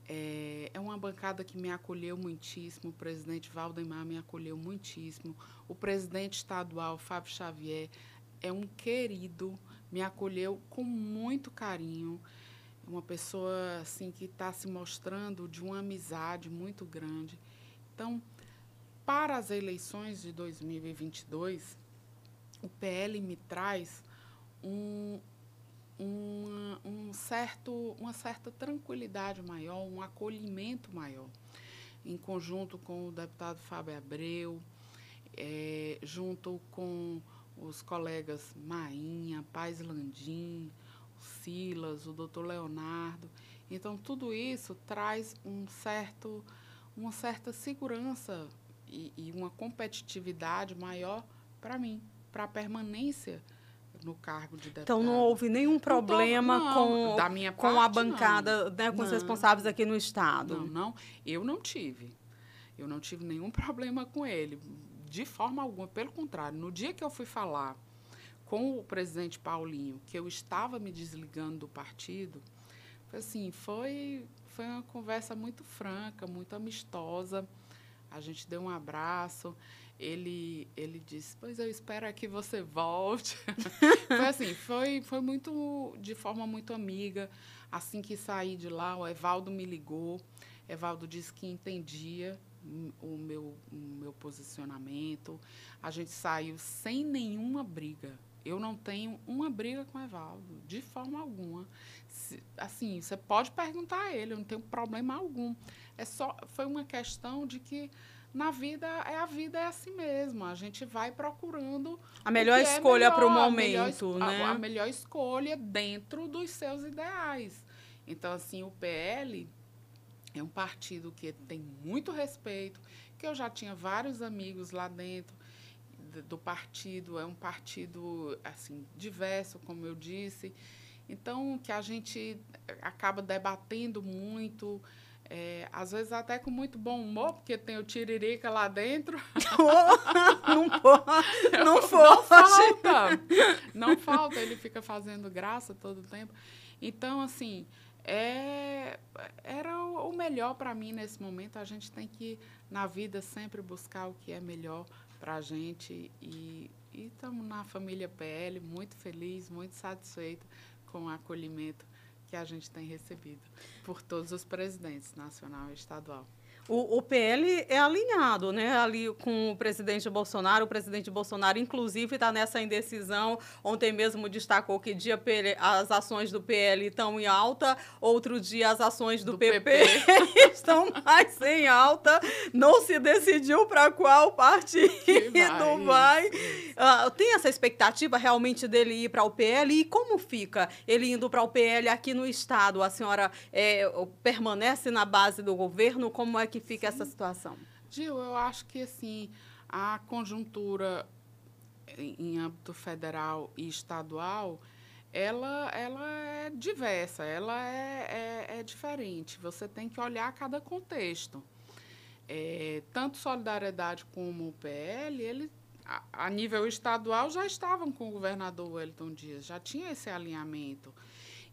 É, é uma bancada que me acolheu muitíssimo. O presidente Valdemar me acolheu muitíssimo. O presidente estadual, Fábio Xavier, é um querido me acolheu com muito carinho. Uma pessoa assim que está se mostrando de uma amizade muito grande. Então, para as eleições de 2022, o PL me traz um, uma, um certo, uma certa tranquilidade maior, um acolhimento maior, em conjunto com o deputado Fábio Abreu, é, junto com os colegas Mainha, Paz Landim, o Silas, o doutor Leonardo. Então, tudo isso traz um certo, uma certa segurança e, e uma competitividade maior para mim, para a permanência no cargo de deputado. Então não houve nenhum problema não, com, da minha com parte, a bancada, né, com os Não. responsáveis aqui no estado. Não, não, eu não tive. Eu não tive nenhum problema com ele, de forma alguma. Pelo contrário, no dia que eu fui falar com o presidente Paulinho, que eu estava me desligando do partido, foi assim, foi, foi uma conversa muito franca, muito amistosa. A gente deu um abraço. Ele, ele disse, pois eu espero é que você volte. foi assim, foi, foi muito, de forma muito amiga. Assim que saí de lá, o Evaldo me ligou. Evaldo disse que entendia o meu, o meu posicionamento. A gente saiu sem nenhuma briga. Eu não tenho uma briga com o Evaldo, de forma alguma. Se- assim, você pode perguntar a ele, eu não tenho problema algum. É só, foi uma questão de que na vida é a vida é assim mesmo. A gente vai procurando A melhor é escolha para o melhor, a melhor momento, es- a- né? A, melhor escolha dentro dos seus ideais. Então, assim, o PL é um partido que tem muito respeito, que eu já tinha vários amigos lá dentro do partido, é um partido assim diverso, como eu disse. Então, que a gente acaba debatendo muito, é, às vezes até com muito bom humor, porque tem o Tiririca lá dentro. não. Não Não pode. falta. Não falta, ele fica fazendo graça todo o tempo. Então, assim, é, era o melhor para mim nesse momento. A gente tem que, na vida, sempre buscar o que é melhor para a gente. E estamos na família PL, muito feliz, muito satisfeita com o acolhimento que a gente tem recebido por todos os presidentes, nacional e estadual. O, o PL é alinhado, né? Ali com o presidente Bolsonaro. O presidente Bolsonaro, inclusive, está nessa indecisão. Ontem mesmo destacou que dia PL as ações do PL estão em alta, outro dia as ações do, Do PP, PP. estão mais em alta. Não se decidiu para qual partido vai. Ah, tem essa expectativa realmente dele ir para o PL? E como fica ele indo para o PL aqui no Estado? A senhora é, permanece na base do governo? Como é que fica essa situação? Gil, eu acho que assim a conjuntura em, âmbito federal e estadual, ela, ela é diversa, ela é, é, é diferente. Você tem que olhar cada contexto. É, tanto Solidariedade como o PL, ele, a, a nível estadual, já estavam com o governador Wellington Dias, já tinha esse alinhamento.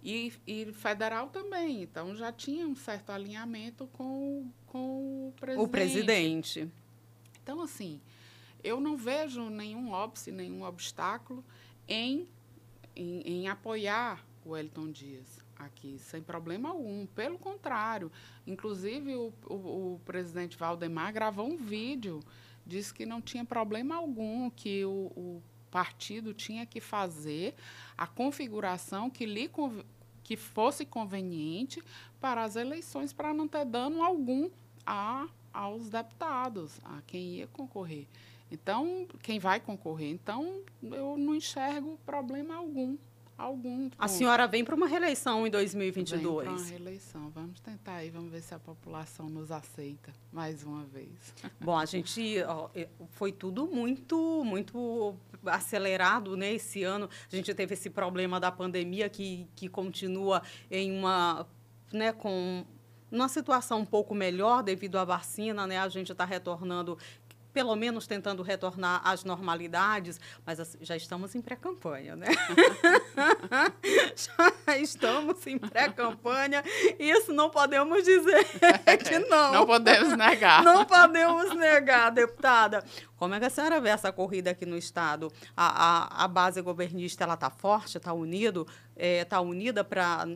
E, e federal também, então já tinha um certo alinhamento com, com o presidente. O presidente. Então, assim, eu não vejo nenhum óbice, nenhum obstáculo em, em, em apoiar o Wellington Dias aqui, sem problema algum. Pelo contrário, inclusive o, o, o presidente Valdemar gravou um vídeo, disse que não tinha problema algum, que o, o partido tinha que fazer a configuração que lhe que fosse conveniente para as eleições, para não ter dano algum a, aos deputados, a quem ia concorrer. Então, quem vai concorrer. Então, eu não enxergo problema algum. Algum. A senhora vem para uma reeleição em Vem para uma 2022. reeleição. Vamos tentar aí, vamos ver se a população nos aceita mais uma vez. Bom, a gente ó, eh, foi tudo muito, muito acelerado, né? Esse ano a gente teve esse problema da pandemia que, que continua em uma, né, com uma situação um pouco melhor devido à vacina, né? A gente está retornando pelo menos tentando retornar às normalidades, mas assim, já estamos em pré-campanha, né? já estamos em pré-campanha, isso não podemos dizer que não. Não podemos negar. Não podemos negar, deputada. Como é que a senhora vê essa corrida aqui no Estado? A, a, a base governista ela está forte, está unido, está unida para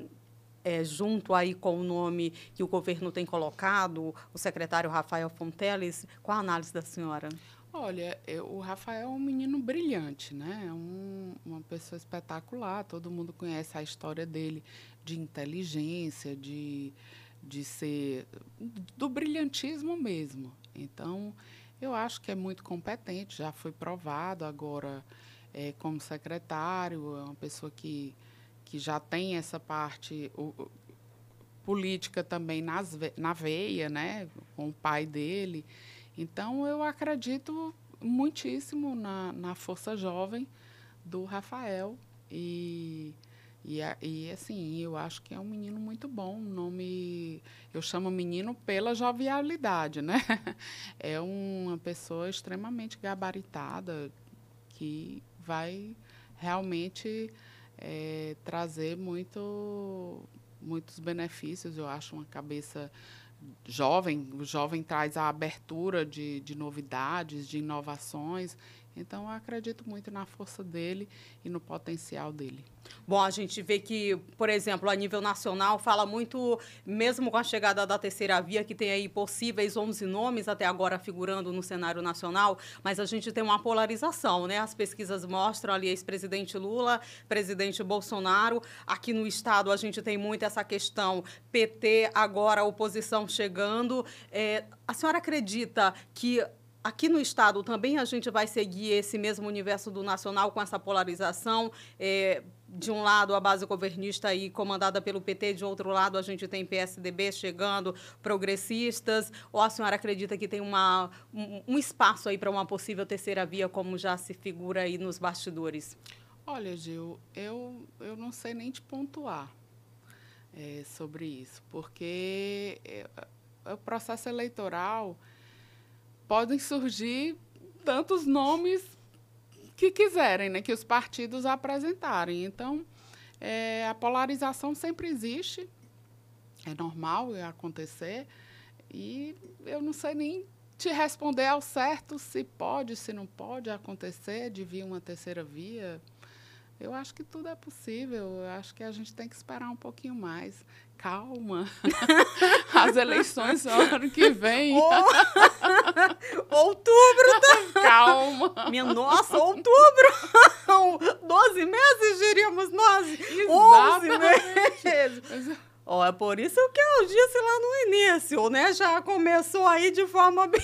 é, junto aí com o nome que o governo tem colocado, o secretário Rafael Fonteles. Qual a análise da senhora? Olha, eu- o Rafael é um menino brilhante, né? É um- uma pessoa espetacular. Todo mundo conhece a história dele de inteligência, de, de ser. do brilhantismo mesmo. Então, eu acho que é muito competente, já foi provado agora é, como secretário, é uma pessoa que, que já tem essa parte. o- política também nas, na veia, né, com o pai dele. Então, eu acredito muitíssimo na, na força jovem do Rafael e e, e, assim, eu acho que é um menino muito bom. Nome. Eu chamo menino pela jovialidade, né? É uma pessoa extremamente gabaritada que vai realmente é, trazer muito, muitos benefícios. Eu acho uma cabeça jovem. O jovem traz a abertura de, de novidades, de inovações. Então, eu acredito muito na força dele e no potencial dele. Bom, a gente vê que, por exemplo, a nível nacional, fala muito, mesmo com a chegada da terceira via, que tem aí possíveis 11 nomes até agora figurando no cenário nacional, mas a gente tem uma polarização, né? As pesquisas mostram ali ex-presidente Lula, presidente Bolsonaro. Aqui no Estado, a gente tem muito essa questão PT, agora oposição chegando. É, a senhora acredita que Aqui no Estado também a gente vai seguir esse mesmo universo do nacional com essa polarização. É, de um lado, a base governista aí comandada pelo PT, de outro lado, a gente tem PSDB chegando, progressistas. Ou a senhora acredita que tem uma, um, um espaço aí para uma possível terceira via, como já se figura aí nos bastidores? Olha, Gil, eu, eu não sei nem te pontuar é, sobre isso, porque é, o processo eleitoral podem surgir tantos nomes que quiserem, né, que os partidos apresentarem. Então, é, a polarização sempre existe, é normal acontecer, e eu não sei nem te responder ao certo se pode, se não pode acontecer de vir uma terceira via. Eu acho que tudo é possível. Eu acho que a gente tem que esperar um pouquinho mais. Calma. As eleições são ano que vem. Oh. outubro, tá? Calma. Minha nossa, outubro. Doze meses, diríamos nós. Onze meses. Oh, é por isso que eu disse lá no início, né? Já começou aí de forma bem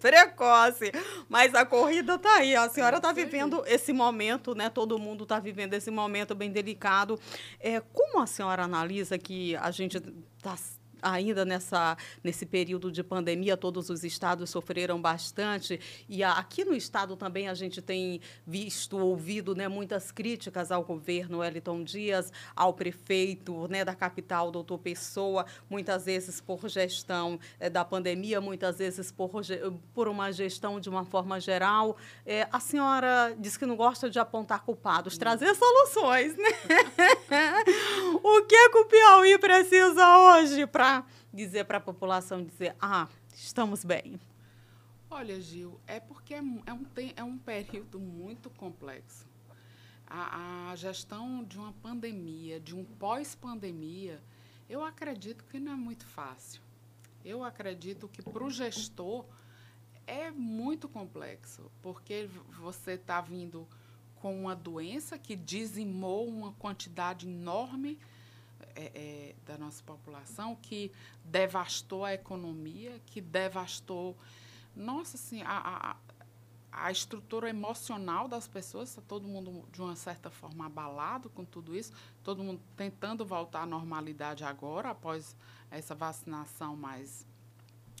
precoce. Mas a corrida tá aí. A senhora está vivendo esse momento, né? Todo mundo está vivendo esse momento bem delicado. É, como a senhora analisa que a gente está ainda nessa, nesse período de pandemia, todos os estados sofreram bastante. E aqui no estado também a gente tem visto, ouvido né, muitas críticas ao governo Wellington Dias, ao prefeito né, da capital, doutor Pessoa, muitas vezes por gestão é, da pandemia, muitas vezes por, por uma gestão de uma forma geral. É, a senhora diz que não gosta de apontar culpados, trazer soluções. Né? o que, que o Piauí precisa hoje para dizer para a população dizer, ah, estamos bem? Olha, Gil, é porque é, é um, é um período muito complexo. A, a gestão de uma pandemia, de um pós-pandemia, eu acredito que não é muito fácil. Eu acredito que para o gestor é muito complexo, porque você está vindo com uma doença que dizimou uma quantidade enorme é, é, da nossa população, que devastou a economia, que devastou, nossa, assim, a, a, a estrutura emocional das pessoas, está todo mundo, de uma certa forma, abalado com tudo isso, todo mundo tentando voltar à normalidade agora, após essa vacinação mais,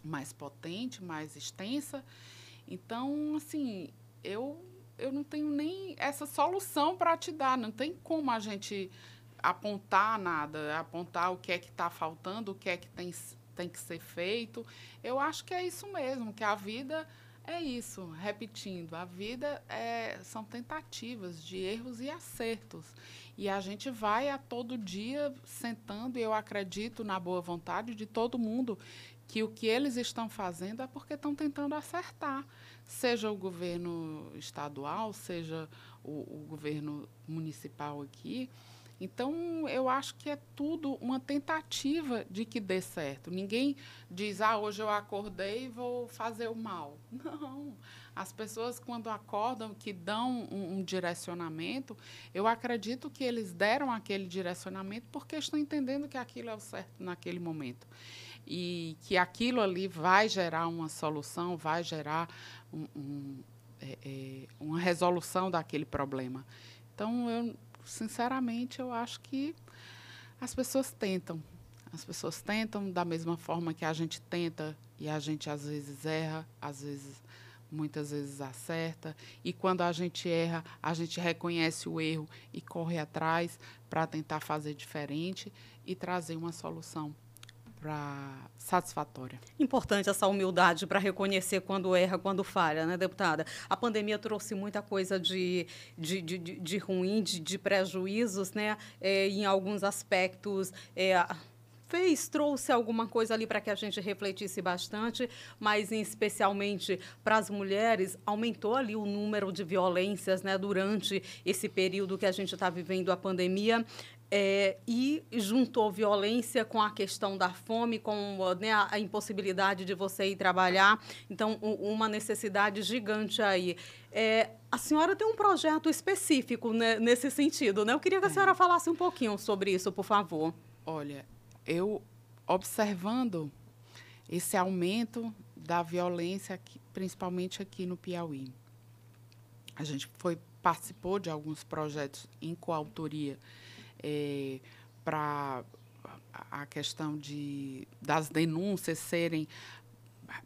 mais potente, mais extensa. Então, assim, eu, eu não tenho nem essa solução para te dar, não tem como a gente apontar nada, apontar o que é que está faltando, o que é que tem, tem que ser feito. Eu acho que é isso mesmo, que a vida é isso, repetindo, a vida é, são tentativas de erros e acertos. E a gente vai a todo dia sentando, e eu acredito na boa vontade de todo mundo que o que eles estão fazendo é porque estão tentando acertar, seja o governo estadual, seja o, o governo municipal aqui. Então, eu acho que é tudo uma tentativa de que dê certo. Ninguém diz, ah, hoje eu acordei e vou fazer o mal. Não. As pessoas, quando acordam, que dão um, um direcionamento, eu acredito que eles deram aquele direcionamento porque estão entendendo que aquilo é o certo naquele momento. E que aquilo ali vai gerar uma solução, vai gerar um, um, é, é, uma resolução daquele problema. Então, eu sinceramente, eu acho que as pessoas tentam. As pessoas tentam da mesma forma que a gente tenta e a gente às vezes erra, às vezes muitas vezes acerta. E quando a gente erra, a gente reconhece o erro e corre atrás para tentar fazer diferente e trazer uma solução para satisfatória. Importante essa humildade para reconhecer quando erra, quando falha, né, deputada? A pandemia trouxe muita coisa de, de, de, de ruim, de, de prejuízos, né? É, em alguns aspectos. É, fez, trouxe alguma coisa ali para que a gente refletisse bastante, mas especialmente para as mulheres, aumentou ali o número de violências né, durante esse período que a gente está vivendo a pandemia. É, e juntou violência com a questão da fome, com né, a, impossibilidade de você ir trabalhar. Então, um, uma necessidade gigante aí. É, a senhora tem um projeto específico né, nesse sentido, né? Eu queria que a senhora falasse um pouquinho sobre isso, por favor. Olha, eu observando esse aumento da violência, aqui, principalmente aqui no Piauí. A gente foi participou de alguns projetos em coautoria é, para a questão de, das denúncias serem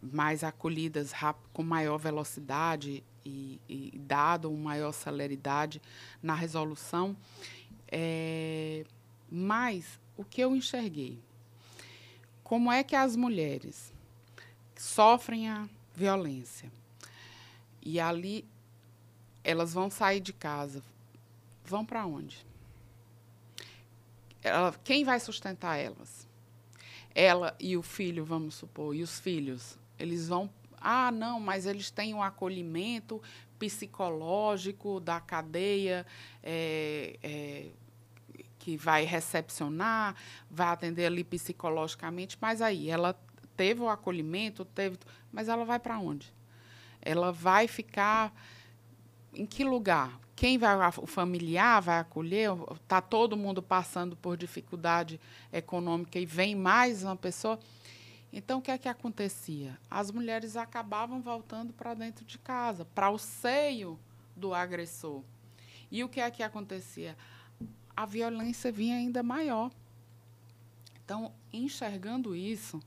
mais acolhidas com maior velocidade e, e dado uma maior celeridade na resolução. É, mas o que eu enxerguei? Como é que as mulheres sofrem a violência e ali elas vão sair de casa, vão para onde? Ela, quem vai sustentar elas? Ela e o filho, vamos supor, e os filhos, eles vão. Ah, não, mas eles têm um acolhimento psicológico da cadeia é, é, que vai recepcionar, vai atender ali psicologicamente, mas aí ela teve o acolhimento, teve, mas ela vai para onde? Ela vai ficar em que lugar? quem vai, o familiar vai acolher, está todo mundo passando por dificuldade econômica e vem mais uma pessoa. Então, o que é que acontecia? As mulheres acabavam voltando para dentro de casa, para o seio do agressor. E o que é que acontecia? A violência vinha ainda maior. Então, enxergando isso,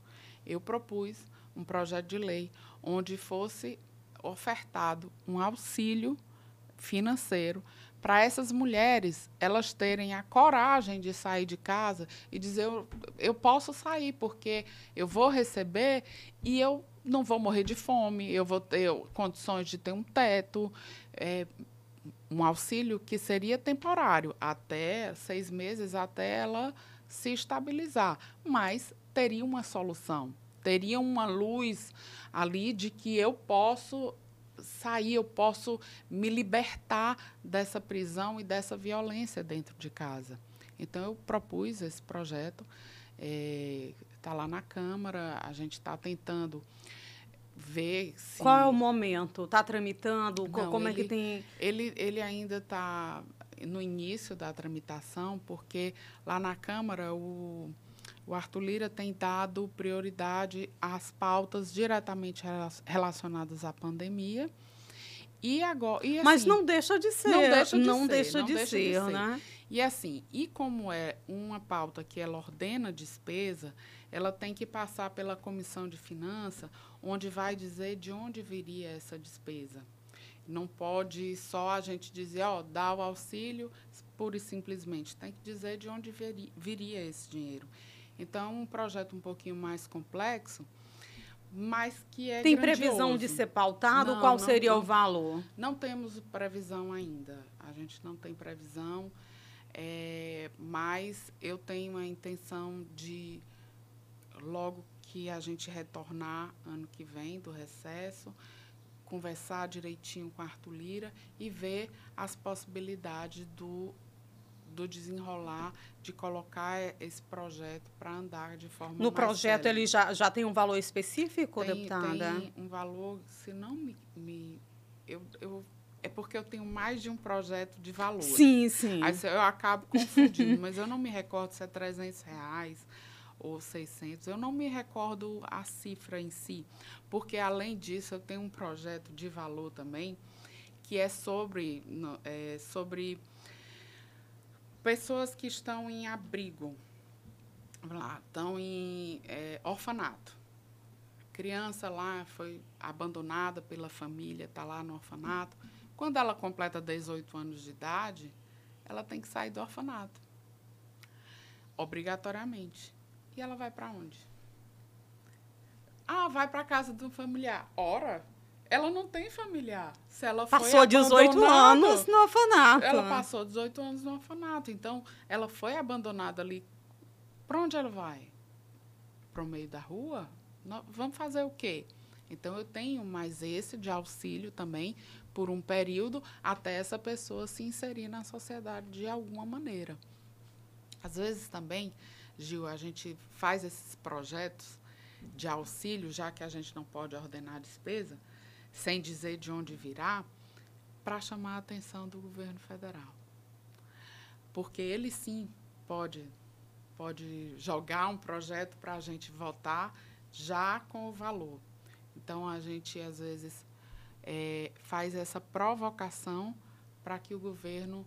eu propus um projeto de lei onde fosse ofertado um auxílio financeiro para essas mulheres elas terem a coragem de sair de casa e dizer eu, eu posso sair porque eu vou receber e eu não vou morrer de fome, eu vou ter condições de ter um teto, é, um auxílio que seria temporário, até seis meses, até ela se estabilizar. Mas teria uma solução, teria uma luz ali de que eu posso sair, eu posso me libertar dessa prisão e dessa violência dentro de casa. Então, eu propus esse projeto, está é, lá na Câmara, a gente está tentando ver se... Qual é o momento? Está tramitando? Não, Como ele, é que tem... Ele, ele ainda está no início da tramitação, porque lá na Câmara o o Arthur Lira tem dado prioridade às pautas diretamente relacionadas à pandemia. E agora, e assim, Mas não deixa de ser. Não deixa de, não ser, deixa não de, deixa ser, de ser, né? E assim, e como é uma pauta que ela ordena despesa, ela tem que passar pela comissão de finanças, onde vai dizer de onde viria essa despesa. Não pode só a gente dizer, ó, dá o auxílio, pura e simplesmente. Tem que dizer de onde viria esse dinheiro. Então, é um projeto um pouquinho mais complexo, mas que é Tem grandioso. previsão de ser pautado? Não, Qual não, seria não, o valor? Não temos previsão ainda. A gente não tem previsão, é, mas eu tenho a intenção de, logo que a gente retornar ano que vem do recesso, conversar direitinho com a Arthur Lira e ver as possibilidades do do desenrolar de colocar esse projeto para andar de forma No projeto séria. ele já, já tem um valor específico, tem, deputada? Tem um valor, se não me, me eu, eu é porque eu tenho mais de um projeto de valor. Sim, sim. Aí eu acabo confundindo, mas eu não me recordo se é 300 reais ou 600. Eu não me recordo a cifra em si, porque além disso eu tenho um projeto de valor também que é sobre, é, sobre pessoas que estão em abrigo. lá, estão em é, orfanato. A criança lá foi abandonada pela família, está lá no orfanato. Quando ela completa 18 anos de idade, ela tem que sair do orfanato. Obrigatoriamente. E ela vai para onde? Ah, vai para casa do familiar. Ora, ela não tem familiar. Se ela passou 18 anos no orfanato. Ela passou 18 anos no orfanato. Então, ela foi abandonada ali. Para onde ela vai? Para o meio da rua? vamos fazer o quê? Então, eu tenho mais esse de auxílio também por um período até essa pessoa se inserir na sociedade de alguma maneira. Às vezes também, Gil, a gente faz esses projetos de auxílio, já que a gente não pode ordenar a despesa, sem dizer de onde virá, para chamar a atenção do governo federal. Porque ele sim pode, pode jogar um projeto para a gente votar já com o valor. Então, a gente, às vezes, é, faz essa provocação para que o governo.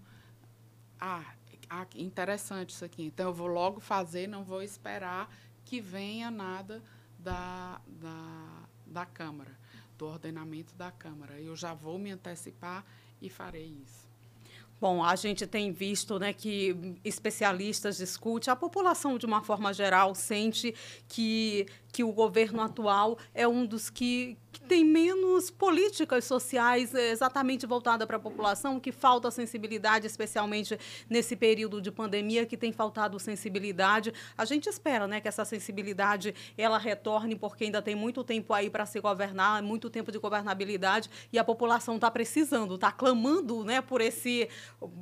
Ah, ah, interessante isso aqui. Então, eu vou logo fazer, não vou esperar que venha nada da, da, da Câmara, do ordenamento da Câmara. Eu já vou me antecipar e farei isso. Bom, a gente tem visto né, que especialistas discutem, a população, de uma forma geral, sente que, que o governo atual é um dos que, que tem menos políticas sociais eh, exatamente voltada para a população, que falta sensibilidade, especialmente nesse período de pandemia, que tem faltado sensibilidade. A gente espera né, que essa sensibilidade ela retorne, porque ainda tem muito tempo aí para se governar, muito tempo de governabilidade, e a população está precisando, está clamando né, por, esse,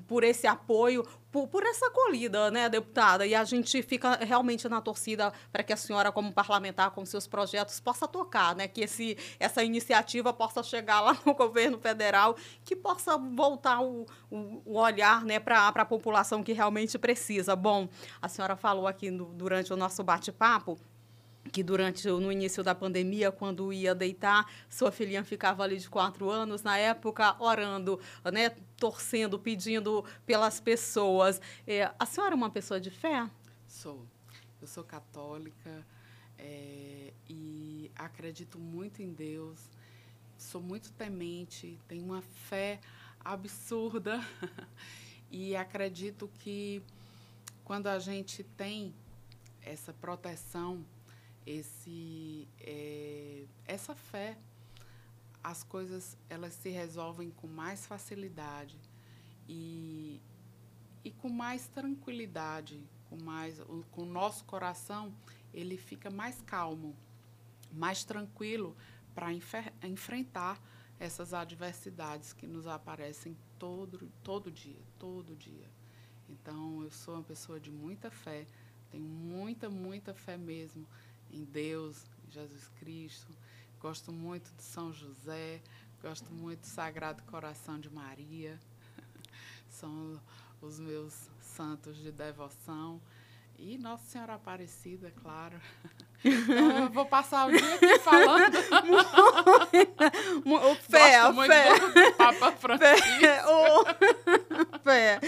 por esse apoio, por, por essa acolhida, né, deputada? E a gente fica realmente na torcida para que a senhora, como parlamentar, com seus projetos, possa tocar, né? Que esse, essa iniciativa possa chegar lá no governo federal, que possa voltar o, o, o olhar né, para a população que realmente precisa. Bom, a senhora falou aqui no, durante o nosso bate-papo que durante no início da pandemia, quando ia deitar, sua filhinha ficava ali de quatro anos, na época orando, né, torcendo, pedindo pelas pessoas. É, a senhora é uma pessoa de fé? Sou. Eu sou católica é, e acredito muito em Deus. Sou muito temente, tenho uma fé absurda e acredito que quando a gente tem essa proteção esse, é, essa fé, as coisas elas se resolvem com mais facilidade e, e com mais tranquilidade, com mais com o nosso coração ele fica mais calmo, mais tranquilo para enfrentar essas adversidades que nos aparecem todo, todo dia, todo dia. Então, eu sou uma pessoa de muita fé, tenho muita, muita fé mesmo em Deus, em Jesus Cristo. Gosto muito de São José, gosto muito do Sagrado Coração de Maria. São os meus santos de devoção. E Nossa Senhora Aparecida, claro. Então, eu vou passar o dia aqui falando. o fé, Gosto muito fé. Do Papa Francisco. Fé, oh. fé,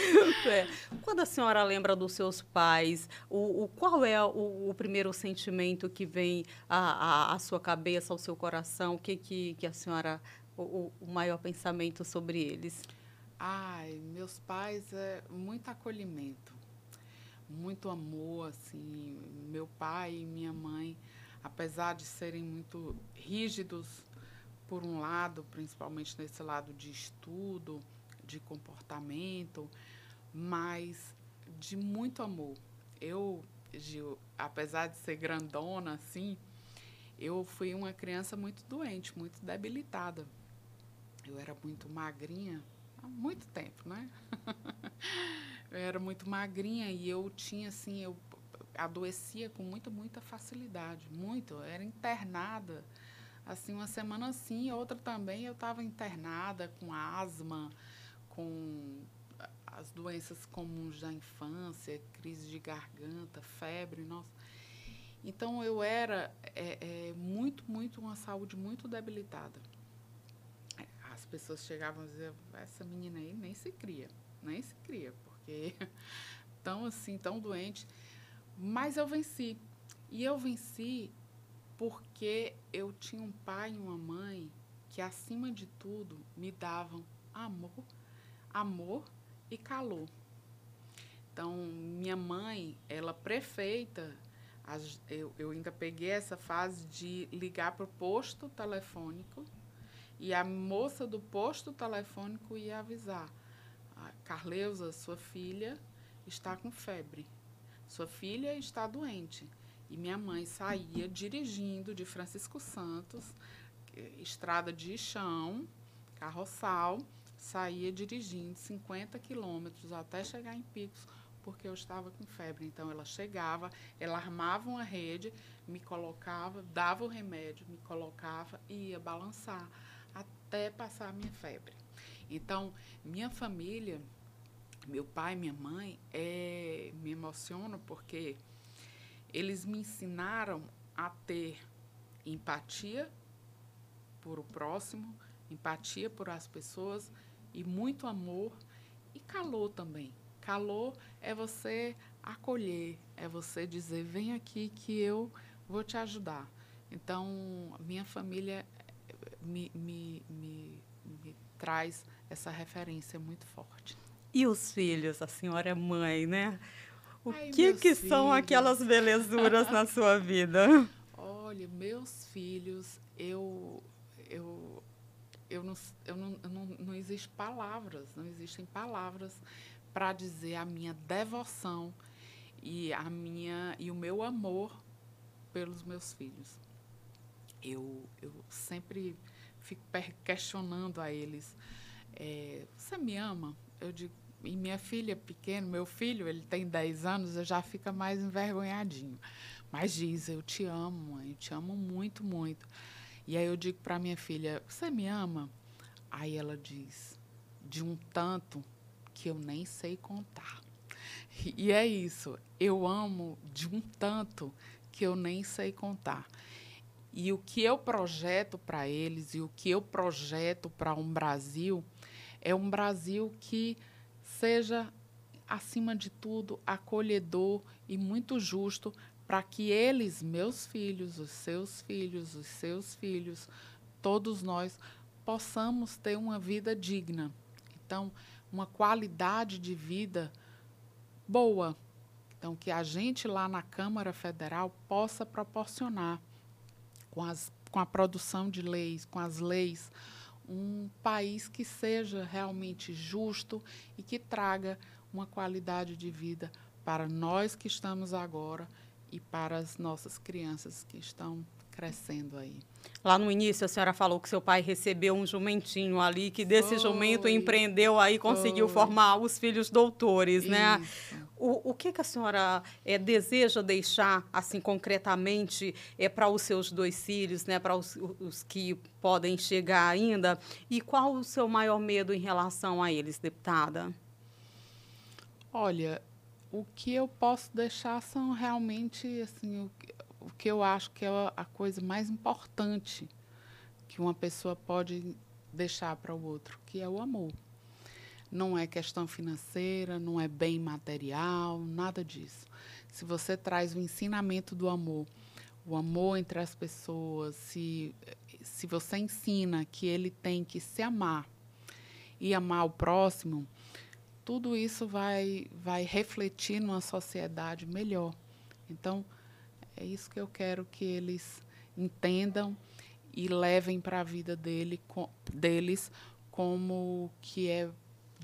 fé. Quando a senhora lembra dos seus pais, o, o qual é o, o, primeiro sentimento que vem à, à, à, sua cabeça, ao seu coração? O que, que, que a senhora. O, o maior pensamento sobre eles? Ai, meus pais é muito acolhimento muito amor, assim. Meu pai e minha mãe, apesar de serem muito rígidos, por um lado, principalmente nesse lado de estudo, de comportamento, mas de muito amor. Eu, Gil, apesar de ser grandona, assim, eu fui uma criança muito doente, muito debilitada. Eu era muito magrinha há muito tempo, né? Eu era muito magrinha e eu tinha, assim, eu adoecia com muita, muita facilidade. Muito. Eu era internada. Assim, uma semana sim, outra também eu estava internada com asma, com as doenças comuns da infância, crise de garganta, febre, nossa. Então eu era é, é, muito, muito uma saúde muito debilitada. As pessoas chegavam a dizer, essa menina aí nem se cria, nem se cria, porque tão assim, tão doente. Mas eu venci. E eu venci porque eu tinha um pai e uma mãe que, acima de tudo, me davam amor, amor e calor. Então, minha mãe, ela prefeita, eu, eu ainda peguei essa fase de ligar para o posto telefônico e a moça do posto telefônico ia avisar. Carleusa, sua filha está com febre. Sua filha está doente. E minha mãe saía dirigindo de Francisco Santos, estrada de chão, carroçal, saía dirigindo 50 quilômetros até chegar em Picos, porque eu estava com febre. Então ela chegava, ela armava uma rede, me colocava, dava o remédio, me colocava e ia balançar até passar a minha febre. Então, minha família, meu pai, minha mãe, é, me emocionam porque eles me ensinaram a ter empatia por o próximo, empatia por as pessoas e muito amor e calor também. Calor é você acolher, é você dizer: vem aqui que eu vou te ajudar. Então, minha família me, me, me, me traz essa referência muito forte. E os filhos? A senhora é mãe, né? O Ai, que, que são aquelas belezuras na sua vida? Olha, meus filhos, eu, eu, eu, não, eu não, eu não, não existe palavras, não existem palavras para dizer a minha devoção e a minha e o meu amor pelos meus filhos. Eu, eu sempre fico questionando a eles: é, você me ama? Eu digo e minha filha pequena, meu filho, ele tem 10 anos, eu já fica mais envergonhadinho. Mas diz, eu te amo, mãe, eu te amo muito, muito. E aí eu digo para minha filha, você me ama? Aí ela diz, de um tanto que eu nem sei contar. E é isso, eu amo de um tanto que eu nem sei contar. E o que eu projeto para eles e o que eu projeto para um Brasil é um Brasil que seja, acima de tudo, acolhedor e muito justo para que eles, meus filhos, os seus filhos, os seus filhos, todos nós, possamos ter uma vida digna. Então, uma qualidade de vida boa. Então, que a gente lá na Câmara Federal possa proporcionar com, as, com a produção de leis, com as leis, um país que seja realmente justo e que traga uma qualidade de vida para nós que estamos agora e para as nossas crianças que estão crescendo aí. Lá no início a senhora falou que seu pai recebeu um jumentinho ali, que desse Foi. jumento empreendeu aí, conseguiu Foi. formar os filhos doutores, né? Isso. né? O, o que, que a senhora é, deseja deixar, assim, concretamente, é, para os seus dois filhos, né, para os, os que podem chegar ainda? E qual o seu maior medo em relação a eles, deputada? Olha, o que eu posso deixar são realmente assim, o, o que eu acho que é a coisa mais importante que uma pessoa pode deixar para o outro, que é o amor. Não é questão financeira, não é bem material, nada disso. Se você traz o ensinamento do amor, o amor entre as pessoas, se, se você ensina que ele tem que se amar e amar o próximo, tudo isso vai, vai refletir numa sociedade melhor. Então, é isso que eu quero que eles entendam e levem para a vida dele, com, deles como que é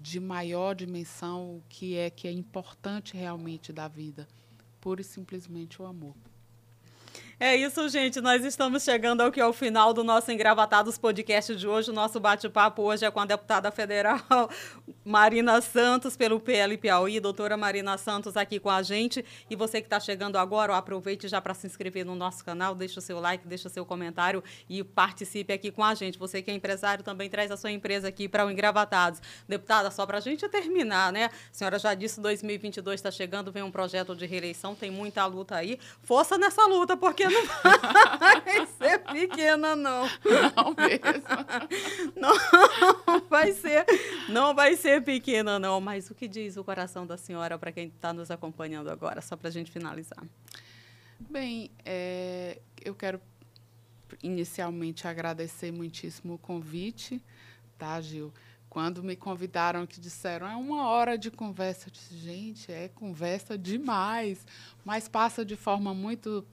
de maior dimensão, o que é que é importante realmente da vida, pura e simplesmente o amor. É isso, gente. Nós estamos chegando ao que é o final do nosso Engravatados podcast de hoje. O nosso bate-papo hoje é com a deputada federal Marina Santos, pelo PL Piauí. Doutora Marina Santos aqui com a gente. E você que está chegando agora, aproveite já para se inscrever no nosso canal, deixa o seu like, deixa o seu comentário e participe aqui com a gente. Você que é empresário também traz a sua empresa aqui para o Engravatados. Deputada, só para a gente terminar, né? A senhora já disse 2022 está chegando, vem um projeto de reeleição, tem muita luta aí. Força nessa luta, porque não vai ser pequena não. Não mesmo. Não vai ser, não vai ser pequena não. Mas o que diz o coração da senhora para quem está nos acompanhando agora, só para a gente finalizar? Bem, é, eu quero inicialmente agradecer muitíssimo o convite, tá, Gil? Quando me convidaram, que disseram, é uma hora de conversa. Eu disse, gente, é conversa demais, mas passa de forma muito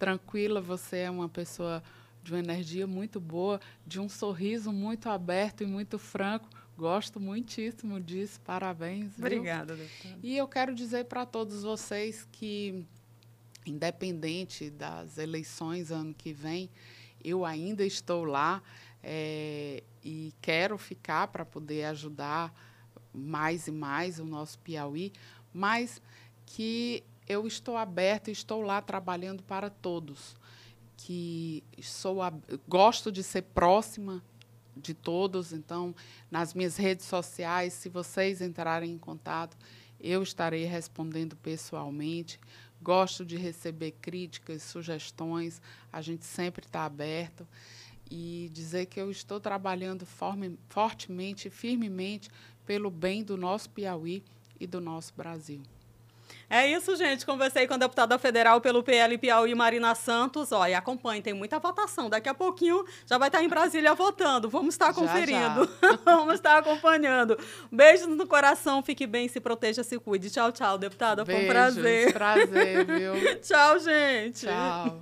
tranquila. Você é uma pessoa de uma energia muito boa, de um sorriso muito aberto e muito franco. Gosto muitíssimo disso. Parabéns. Obrigada, doutora. E eu quero dizer para todos vocês que, independente das eleições ano que vem, eu ainda estou lá é, e quero ficar para poder ajudar mais e mais o nosso Piauí, mas que eu estou aberta e estou lá trabalhando para todos, que sou a, gosto de ser próxima de todos, então nas minhas redes sociais, se vocês entrarem em contato, eu estarei respondendo pessoalmente. Gosto de receber críticas, sugestões, a gente sempre está aberto e dizer que eu estou trabalhando forme, fortemente, firmemente pelo bem do nosso Piauí e do nosso Brasil. É isso, gente. Conversei com a deputada federal pelo PL Piauí, Marina Santos. Olha, acompanhe, tem muita votação. Daqui a pouquinho já vai estar em Brasília votando. Vamos estar conferindo. Já, já. Vamos estar acompanhando. Beijos no coração, fique bem, se proteja, se cuide. Tchau, tchau, deputada. Beijos, Foi um prazer. Prazer, viu? tchau, gente. Tchau.